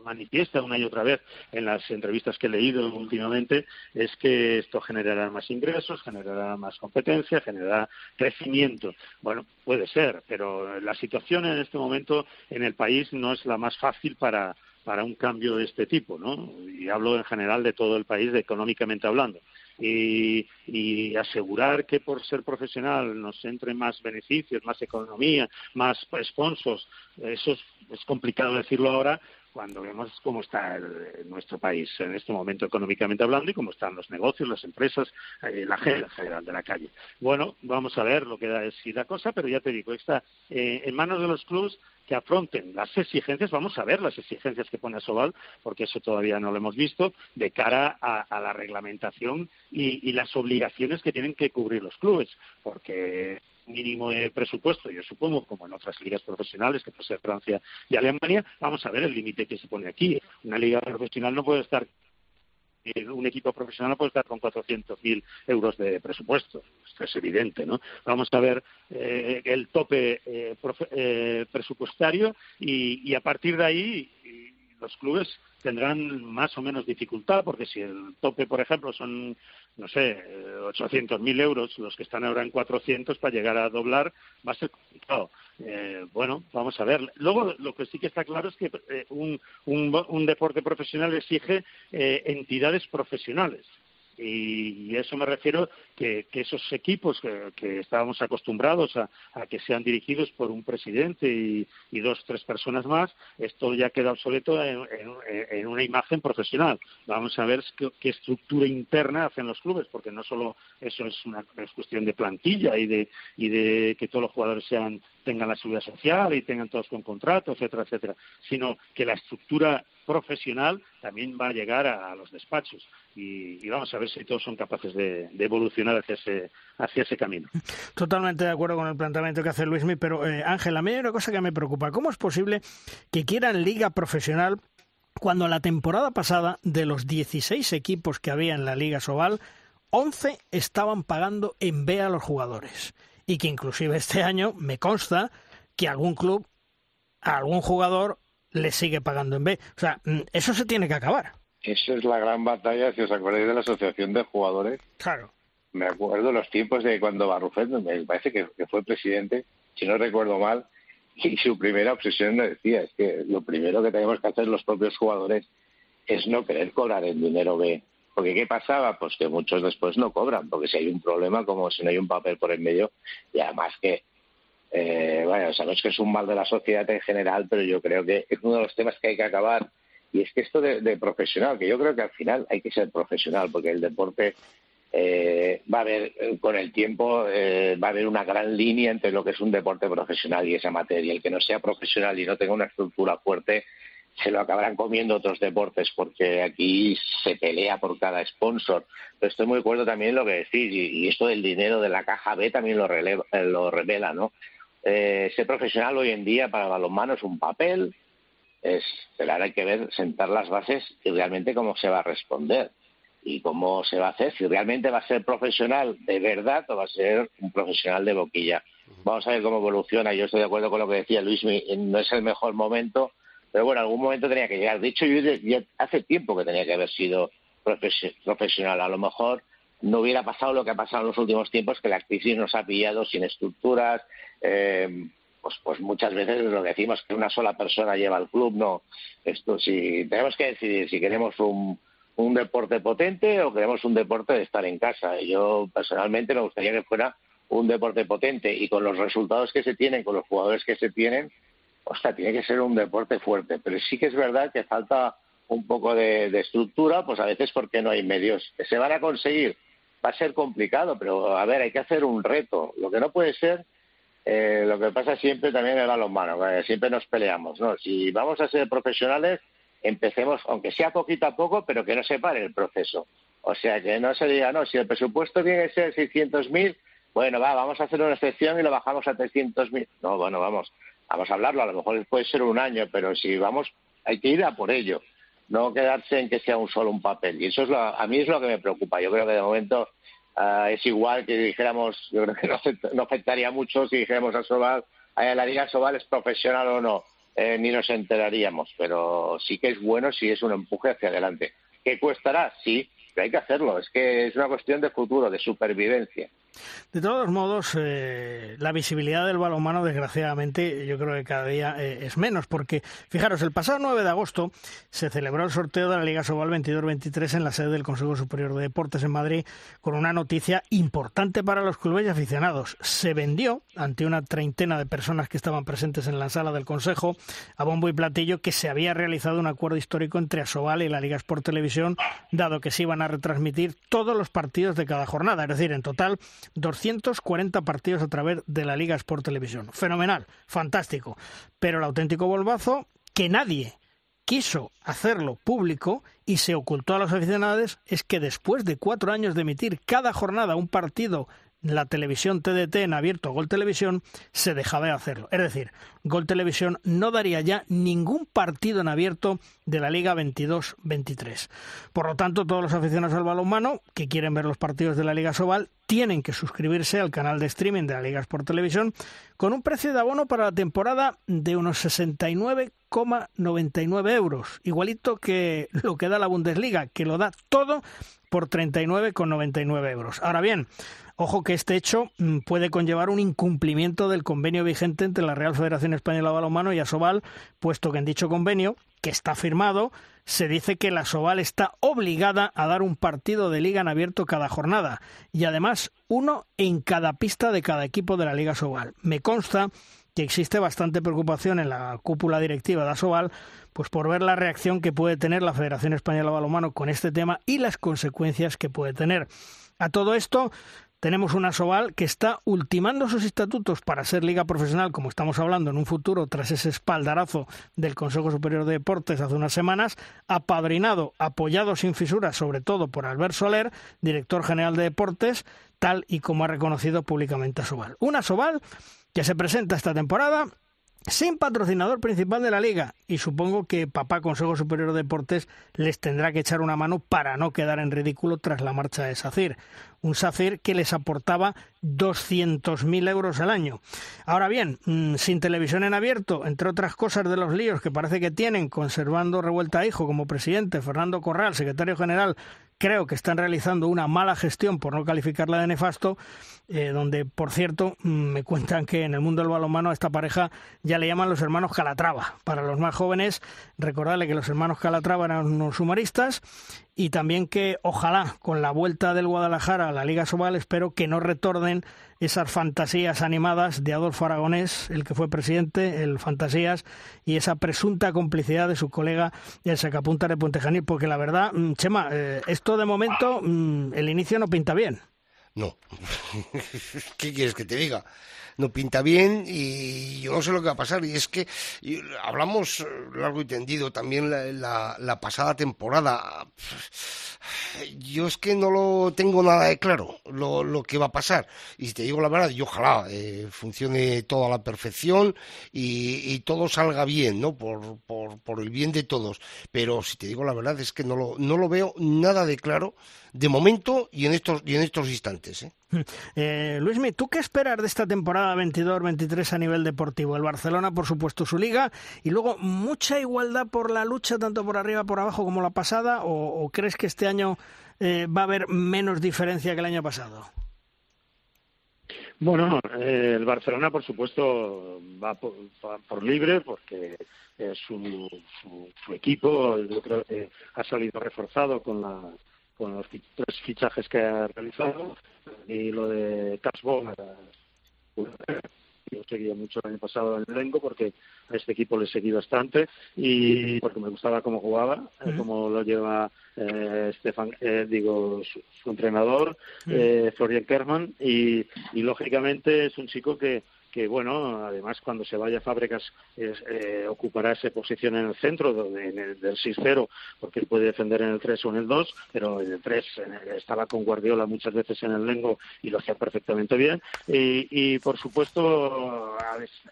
manifiesta una y otra vez en las entrevistas que he leído últimamente es que esto generará más ingresos, generará más competencia, generará crecimiento. Bueno, puede ser, pero la situación en este momento en el país no es la más fácil para, para un cambio de este tipo, ¿no? Y hablo en general de todo el país, económicamente hablando y, asegurar que por ser profesional nos entre más beneficios, más economía, más sponsors, eso es, complicado decirlo ahora, cuando vemos cómo está nuestro país en este momento económicamente hablando y cómo están los negocios, las empresas, eh, la gente general de la calle. Bueno, vamos a ver lo que da si la cosa, pero ya te digo, está eh, en manos de los clubes que afronten las exigencias, vamos a ver las exigencias que pone Sobal, porque eso todavía no lo hemos visto, de cara a, la reglamentación y, las obligaciones que tienen que cubrir los clubes, porque mínimo de presupuesto, yo supongo, como en otras ligas profesionales, que puede ser Francia y Alemania, vamos a ver el límite que se pone aquí. Una liga profesional no puede estar un equipo profesional puede estar con 400.000 euros de presupuesto. Esto es evidente, ¿no? Vamos a ver eh, el tope eh, eh, presupuestario y, a partir de ahí los clubes tendrán más o menos dificultad, porque si el tope, por ejemplo, son, no sé, 800.000 euros, los que están ahora en 400, para llegar a doblar va a ser complicado. Eh, bueno, vamos a ver. Luego, lo que sí que está claro es que eh, un, un, deporte profesional exige eh, entidades profesionales. Y, a eso me refiero que, esos equipos que, estábamos acostumbrados a, que sean dirigidos por un presidente y, dos o tres personas más, esto ya queda obsoleto en, una imagen profesional. Vamos a ver qué, estructura interna hacen los clubes, porque no solo eso es una cuestión de plantilla y de, y de que todos los jugadores sean tengan la seguridad social y tengan todos con contrato, etcétera, etcétera, sino que la estructura profesional también va a llegar a, los despachos y, vamos a ver si todos son capaces de, evolucionar hacia ese, hacia ese camino. Totalmente de acuerdo con el planteamiento que hace Luismi, pero eh, Ángel, a mí hay una cosa que me preocupa. ¿Cómo es posible que quieran liga profesional cuando la temporada pasada de los 16 equipos que había en la Liga Sobal, 11 estaban pagando en B a los jugadores? Y que inclusive este año me consta que algún club, algún jugador le sigue pagando en B. O sea, mm, eso se tiene que acabar. Eso es la gran batalla, si os acordáis de la Asociación de Jugadores. Claro. Me acuerdo los tiempos de cuando Barrufet, me parece que, fue presidente, si no recuerdo mal, y su primera obsesión me decía, es que lo primero que tenemos que hacer los propios jugadores es no querer cobrar el dinero B. Porque ¿qué pasaba? Pues que muchos después no cobran, porque si hay un problema, como si no hay un papel por el medio, y además que eh, bueno, sabemos que es un mal de la sociedad en general, pero yo creo que es uno de los temas que hay que acabar. Y es que esto de, profesional, que yo creo que al final hay que ser profesional, porque el deporte eh, va a haber, con el tiempo, eh, va a haber una gran línea entre lo que es un deporte profesional y esa materia. El que no sea profesional y no tenga una estructura fuerte, se lo acabarán comiendo otros deportes, porque aquí se pelea por cada sponsor. Pero estoy muy de acuerdo también en lo que decís, y, esto del dinero de la caja B también lo, lo revela, ¿no? Eh, ser profesional hoy en día para balonmano es un papel, es, pero ahora hay que ver, sentar las bases y realmente cómo se va a responder y cómo se va a hacer, si realmente va a ser profesional de verdad o va a ser un profesional de boquilla. Vamos a ver cómo evoluciona. Yo estoy de acuerdo con lo que decía Luis, no es el mejor momento, pero bueno, algún momento tenía que llegar. De hecho, yo hace tiempo que tenía que haber sido profesional. A lo mejor no hubiera pasado lo que ha pasado en los últimos tiempos, que la crisis nos ha pillado sin estructuras, eh, pues, pues muchas veces lo decimos que una sola persona lleva el club, no. Esto si tenemos que decidir si queremos un, un deporte potente o queremos un deporte de estar en casa. Yo personalmente me gustaría que fuera un deporte potente y con los resultados que se tienen, con los jugadores que se tienen, sea, tiene que ser un deporte fuerte. Pero sí que es verdad que falta un poco de, de estructura, pues a veces porque no hay medios. ¿Se van a conseguir? Va a ser complicado, pero a ver, hay que hacer un reto. Lo que no puede ser eh, lo que pasa siempre también en los manos, siempre nos peleamos, ¿no? Si vamos a ser profesionales, empecemos, aunque sea poquito a poco, pero que no se pare el proceso. O sea, que no se diga, no, si el presupuesto tiene que ser 600.000, bueno, va, vamos a hacer una excepción y lo bajamos a 300.000. No, bueno, vamos, vamos a hablarlo, a lo mejor puede ser un año, pero si vamos, hay que ir a por ello, no quedarse en que sea un solo un papel. Y eso es lo, a mí es lo que me preocupa. Yo creo que de momento Ah, es igual que dijéramos, yo creo que no, afectaría mucho si dijéramos a Sobal, la Liga Sobal es profesional o no, eh, ni nos enteraríamos, pero sí que es bueno si es un empuje hacia adelante. ¿Qué cuestará? Sí, pero hay que hacerlo, es que es una cuestión de futuro, de supervivencia. De todos modos, eh, la visibilidad del balonmano, desgraciadamente, yo creo que cada día eh, es menos, porque, fijaros, el pasado 9 de agosto se celebró el sorteo de la Liga Sobal 22-23 en la sede del Consejo Superior de Deportes en Madrid, con una noticia importante para los clubes y aficionados. Se vendió, ante una treintena de personas que estaban presentes en la sala del Consejo, a bombo y platillo que se había realizado un acuerdo histórico entre Asobal y la Liga Sport Televisión, dado que se iban a retransmitir todos los partidos de cada jornada, es decir, en total 240 partidos a través de la Liga Sport Televisión. Fenomenal, fantástico. Pero el auténtico bolbazo, que nadie quiso hacerlo público y se ocultó a los aficionados, es que después de cuatro años de emitir cada jornada un partido la televisión TDT en abierto Gol Televisión, se dejaba de hacerlo. Es decir, Gol Televisión no daría ya ningún partido en abierto de la Liga 22-23. Por lo tanto, todos los aficionados al balonmano que quieren ver los partidos de la Liga Sobal tienen que suscribirse al canal de streaming de la Liga Sport Televisión con un precio de abono para la temporada de unos 69,99 euros, igualito que lo que da la Bundesliga, que lo da todo por 39,99 euros. Ahora bien, Ojo que este hecho mm, puede conllevar un incumplimiento del convenio vigente entre la Real Federación Española de Balonmano y Asobal, puesto que en dicho convenio, que está firmado, se dice que la Asobal está obligada a dar un partido de liga en abierto cada jornada y además uno en cada pista de cada equipo de la Liga Asobal. Me consta que existe bastante preocupación en la cúpula directiva de Asobal pues por ver la reacción que puede tener la Federación Española de Balonmano con este tema y las consecuencias que puede tener. A todo esto tenemos una Sobal que está ultimando sus estatutos para ser liga profesional, como estamos hablando en un futuro, tras ese espaldarazo del Consejo Superior de Deportes hace unas semanas, apadrinado, apoyado sin fisuras, sobre todo por Albert Soler, director general de Deportes, tal y como ha reconocido públicamente a Sobal. Una Sobal que se presenta esta temporada sin patrocinador principal de la liga y supongo que papá Consejo Superior de Deportes les tendrá que echar una mano para no quedar en ridículo tras la marcha de SACIR. Un SACIR que les aportaba 200.000 euros al año. Ahora bien, mm, sin televisión en abierto, entre otras cosas de los líos que parece que tienen, conservando Revuelta Hijo como presidente, Fernando Corral, secretario general, creo que están realizando una mala gestión, por no calificarla de nefasto, eh, donde, por cierto, mm, me cuentan que en el mundo del balonmano a esta pareja ya le llaman los hermanos Calatrava. Para los más jóvenes, recordarle que los hermanos Calatrava eran unos humoristas y también que ojalá con la vuelta del Guadalajara a la Liga Sobal espero que no retornen esas fantasías animadas de Adolfo Aragonés, el que fue presidente, el Fantasías, y esa presunta complicidad de su colega el sacapunta de Puentejanil, porque la verdad, mm, Chema, eh, esto de momento, mm, el inicio no pinta bien. No. [laughs] ¿Qué quieres que te diga? No pinta bien y yo no sé lo que va a pasar. Y es que hablamos largo y tendido también la, la, pasada temporada. Yo es que no lo tengo nada de claro lo, lo que va a pasar. Y si te digo la verdad, yo ojalá eh, funcione todo a la perfección y, y todo salga bien, ¿no? Por, por, por, el bien de todos. Pero si te digo la verdad, es que no lo, no lo veo nada de claro de momento y en estos, y en estos instantes. ¿eh? [laughs] Eh, Luismi, ¿tú qué esperas de esta temporada 22-23 a nivel deportivo? El Barcelona, por supuesto, su liga, y luego mucha igualdad por la lucha, tanto por arriba, por abajo, como la pasada, o, crees que este año eh, va a haber menos diferencia que el año pasado? Bueno, eh, el Barcelona, por supuesto, va por, libre porque su, su, equipo, yo creo ha salido reforzado con la con los tres fichajes que ha realizado y lo de Casbo yo seguía mucho el año pasado en el Lengo porque a este equipo le seguí bastante y porque me gustaba cómo jugaba, eh, cómo lo lleva eh, Stefan, eh, digo, su, entrenador, eh, Florian Kerman, y, y lógicamente es un chico que, que bueno, además cuando se vaya a fábricas eh, ocupará esa posición en el centro en el, del 6-0 porque él puede defender en el 3 o en el 2, pero en el 3 estaba con Guardiola muchas veces en el Lengo y lo hacía perfectamente bien y, por supuesto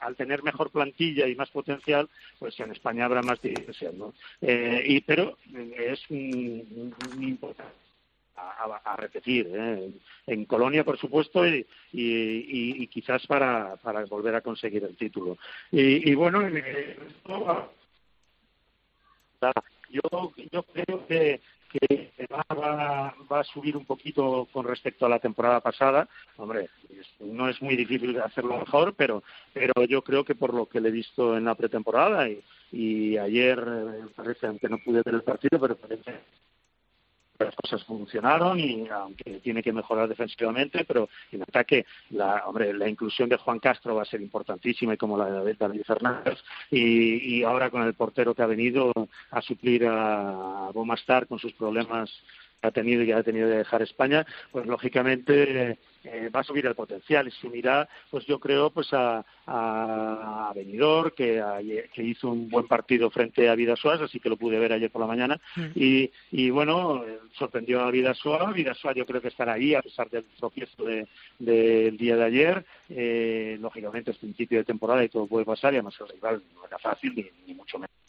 al, tener mejor plantilla y más potencial pues en España habrá más diversión, ¿no? Eh, y, pero es muy importante a, repetir. ¿eh? En Colonia, por supuesto, y, y, quizás para, para, volver a conseguir el título. Y, bueno, yo, yo creo que, que va, va, a subir un poquito con respecto a la temporada pasada. Hombre, no es muy difícil hacerlo mejor, pero, pero yo creo que por lo que le he visto en la pretemporada y, y ayer, eh, parece, aunque no pude ver el partido, pero parece las cosas funcionaron y aunque tiene que mejorar defensivamente, pero en ataque, la, hombre, la inclusión de Juan Castro va a ser importantísima y como la de David Fernández. Y, y ahora con el portero que ha venido a suplir a Bomastar con sus problemas ha tenido y ha tenido que dejar España, pues lógicamente eh, va a subir el potencial. Y se unirá, pues yo creo, pues a, a Benidorm, que, que hizo un buen partido frente a Vidasoa, así que lo pude ver ayer por la mañana, mm. y, y bueno, sorprendió a Vidasoa, Vidasoa yo creo que estará ahí a pesar del tropiezo del de, día de ayer, eh, lógicamente es principio de temporada y todo puede pasar, y además el rival no era fácil, ni mucho menos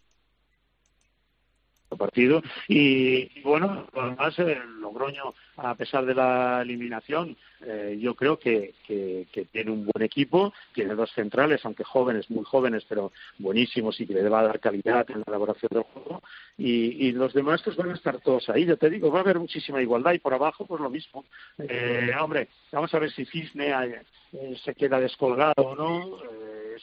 partido. Y, bueno, además el Logroño, a pesar de la eliminación, eh, yo creo que, que, tiene un buen equipo, tiene dos centrales, aunque jóvenes, muy jóvenes, pero buenísimos y que le va a dar calidad en la elaboración del juego. Y, y los demás pues van a estar todos ahí. Ya te digo, va a haber muchísima igualdad y por abajo pues lo mismo. Eh, hombre, vamos a ver si Cisne eh, se queda descolgado o no.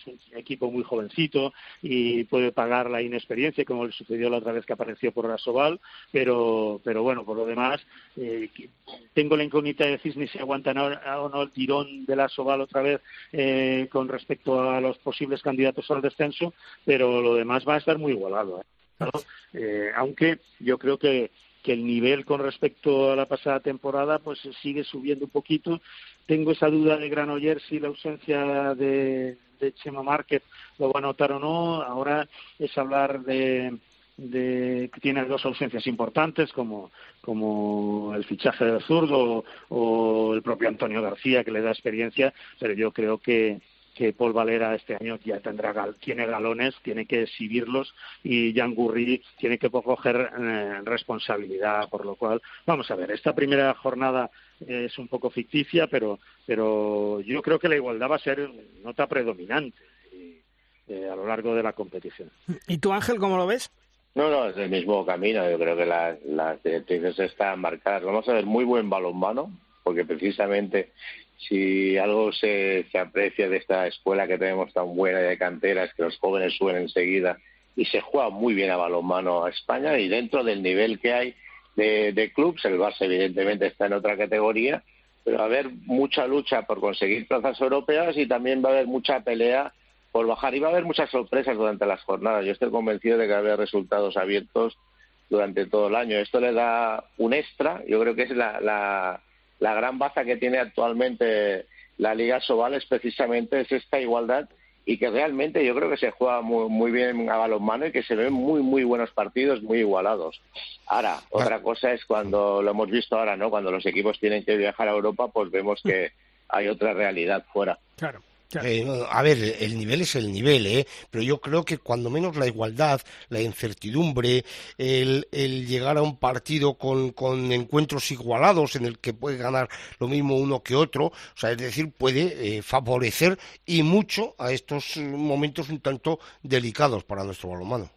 Eh, es un equipo muy jovencito y puede pagar la inexperiencia, como le sucedió la otra vez que apareció por Rasoval, pero, pero bueno, por lo demás, eh, tengo la incógnita de decir si aguantan o no el tirón de la Soval otra vez eh, con respecto a los posibles candidatos al descenso, pero lo demás va a estar muy igualado. ¿eh? aunque yo creo que que el nivel con respecto a la pasada temporada pues sigue subiendo un poquito. Tengo esa duda de Granollers si la ausencia de, de Chema Márquez lo va a notar o no. Ahora es hablar de, de que tiene dos ausencias importantes como, como el fichaje del zurdo o, el propio Antonio García que le da experiencia, pero yo creo que, que Paul Valera este año ya tendrá tiene galones, tiene que exhibirlos y Jan Gurri tiene que coger eh, responsabilidad, por lo cual vamos a ver, esta primera jornada es un poco ficticia, pero, pero yo creo que la igualdad va a ser nota predominante eh, a lo largo de la competición. ¿Y tú, Ángel, cómo lo ves? No, no, es el mismo camino. Yo creo que las, las directrices están marcadas. Vamos a ver muy buen balonmano, porque precisamente si algo se, se aprecia de esta escuela que tenemos tan buena de cantera es que los jóvenes suben enseguida y se juega muy bien a balonmano a España y dentro del nivel que hay de, de clubs, el Barça evidentemente está en otra categoría, pero va a haber mucha lucha por conseguir plazas europeas y también va a haber mucha pelea por bajar y va a haber muchas sorpresas durante las jornadas. Yo estoy convencido de que va a haber resultados abiertos durante todo el año. Esto le da un extra, yo creo que es la, la, la gran baza que tiene actualmente la Liga Sobal, es precisamente es esta igualdad y que realmente yo creo que se juega muy, muy bien a balonmano y que se ven muy, muy buenos partidos, muy igualados. Ahora, otra cosa es cuando lo hemos visto ahora, ¿no? Cuando los equipos tienen que viajar a Europa, pues vemos que [laughs] hay otra realidad fuera. Claro. Eh, a ver, el nivel es el nivel, ¿eh? pero yo creo que cuando menos la igualdad, la incertidumbre, el, llegar a un partido con, encuentros igualados en el que puede ganar lo mismo uno que otro, o sea, es decir, puede eh, favorecer y mucho a estos momentos un tanto delicados para nuestro balonmano.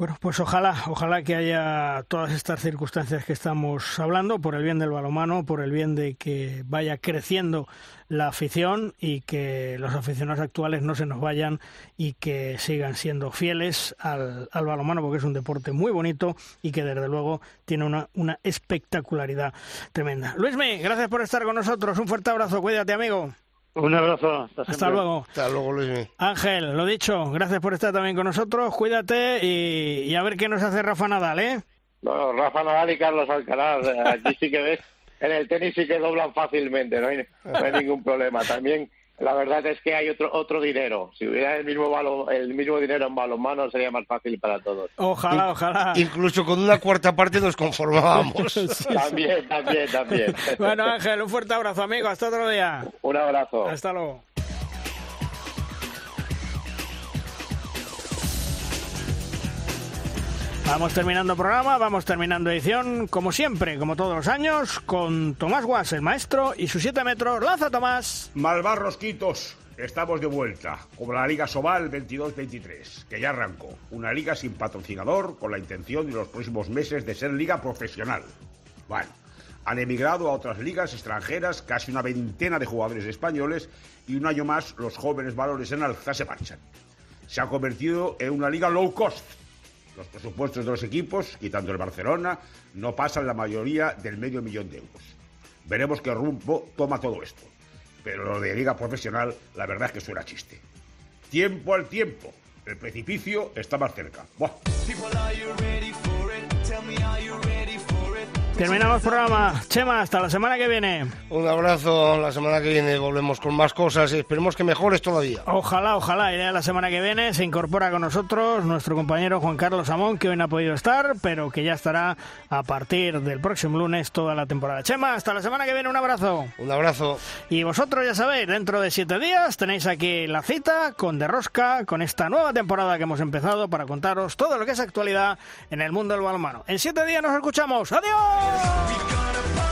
Bueno, pues ojalá, ojalá que haya todas estas circunstancias que estamos hablando, por el bien del balomano, por el bien de que vaya creciendo la afición y que los aficionados actuales no se nos vayan y que sigan siendo fieles al, al balomano, porque es un deporte muy bonito y que desde luego tiene una, una espectacularidad tremenda. Luisme, gracias por estar con nosotros. Un fuerte abrazo, cuídate, amigo. Un abrazo. Hasta, luego. Hasta luego, Luis. Ángel, lo dicho, gracias por estar también con nosotros. Cuídate y, a ver qué nos hace Rafa Nadal, ¿eh? Bueno, Rafa Nadal y Carlos Alcaraz. Aquí sí que ves, en el tenis sí que doblan fácilmente, no hay, no hay ningún problema. También la verdad es que hay otro otro dinero. Si hubiera el mismo el mismo dinero en balonmano sería más fácil para todos. Ojalá, ojalá. Incluso con una cuarta parte nos conformábamos. [laughs] también, también, también. [laughs] Bueno, Ángel, un fuerte abrazo, amigo. Hasta otro día. Un abrazo. Hasta luego. Vamos terminando programa, vamos terminando edición, como siempre, como todos los años, con Tomás Guas, el maestro, y sus 7 metros. ¡Lanza, Tomás! Malvarros Quitos, estamos de vuelta, como la Liga Sobal 22-23, que ya arrancó. Una liga sin patrocinador, con la intención de los próximos meses de ser liga profesional. Bueno, han emigrado a otras ligas extranjeras casi una veintena de jugadores españoles y un año más los jóvenes valores en alza se marchan. Se ha convertido en una liga low cost los presupuestos de los equipos, quitando el Barcelona, no pasan la mayoría del medio millón de euros. Veremos qué rumbo toma todo esto. Pero lo de liga profesional, la verdad es que suena chiste. Tiempo al tiempo. El precipicio está más cerca. Terminamos programa. Chema, hasta la semana que viene. Un abrazo. La semana que viene volvemos con más cosas y esperemos que mejores todavía. Ojalá, ojalá. Iré la semana que viene. Se incorpora con nosotros nuestro compañero Juan Carlos Amón, que hoy no ha podido estar, pero que ya estará a partir del próximo lunes toda la temporada. Chema, hasta la semana que viene. Un abrazo. Un abrazo. Y vosotros ya sabéis, dentro de siete días tenéis aquí la cita con De Rosca, con esta nueva temporada que hemos empezado para contaros todo lo que es actualidad en el mundo del balonmano. En siete días nos escuchamos. ¡Adiós! Whoa.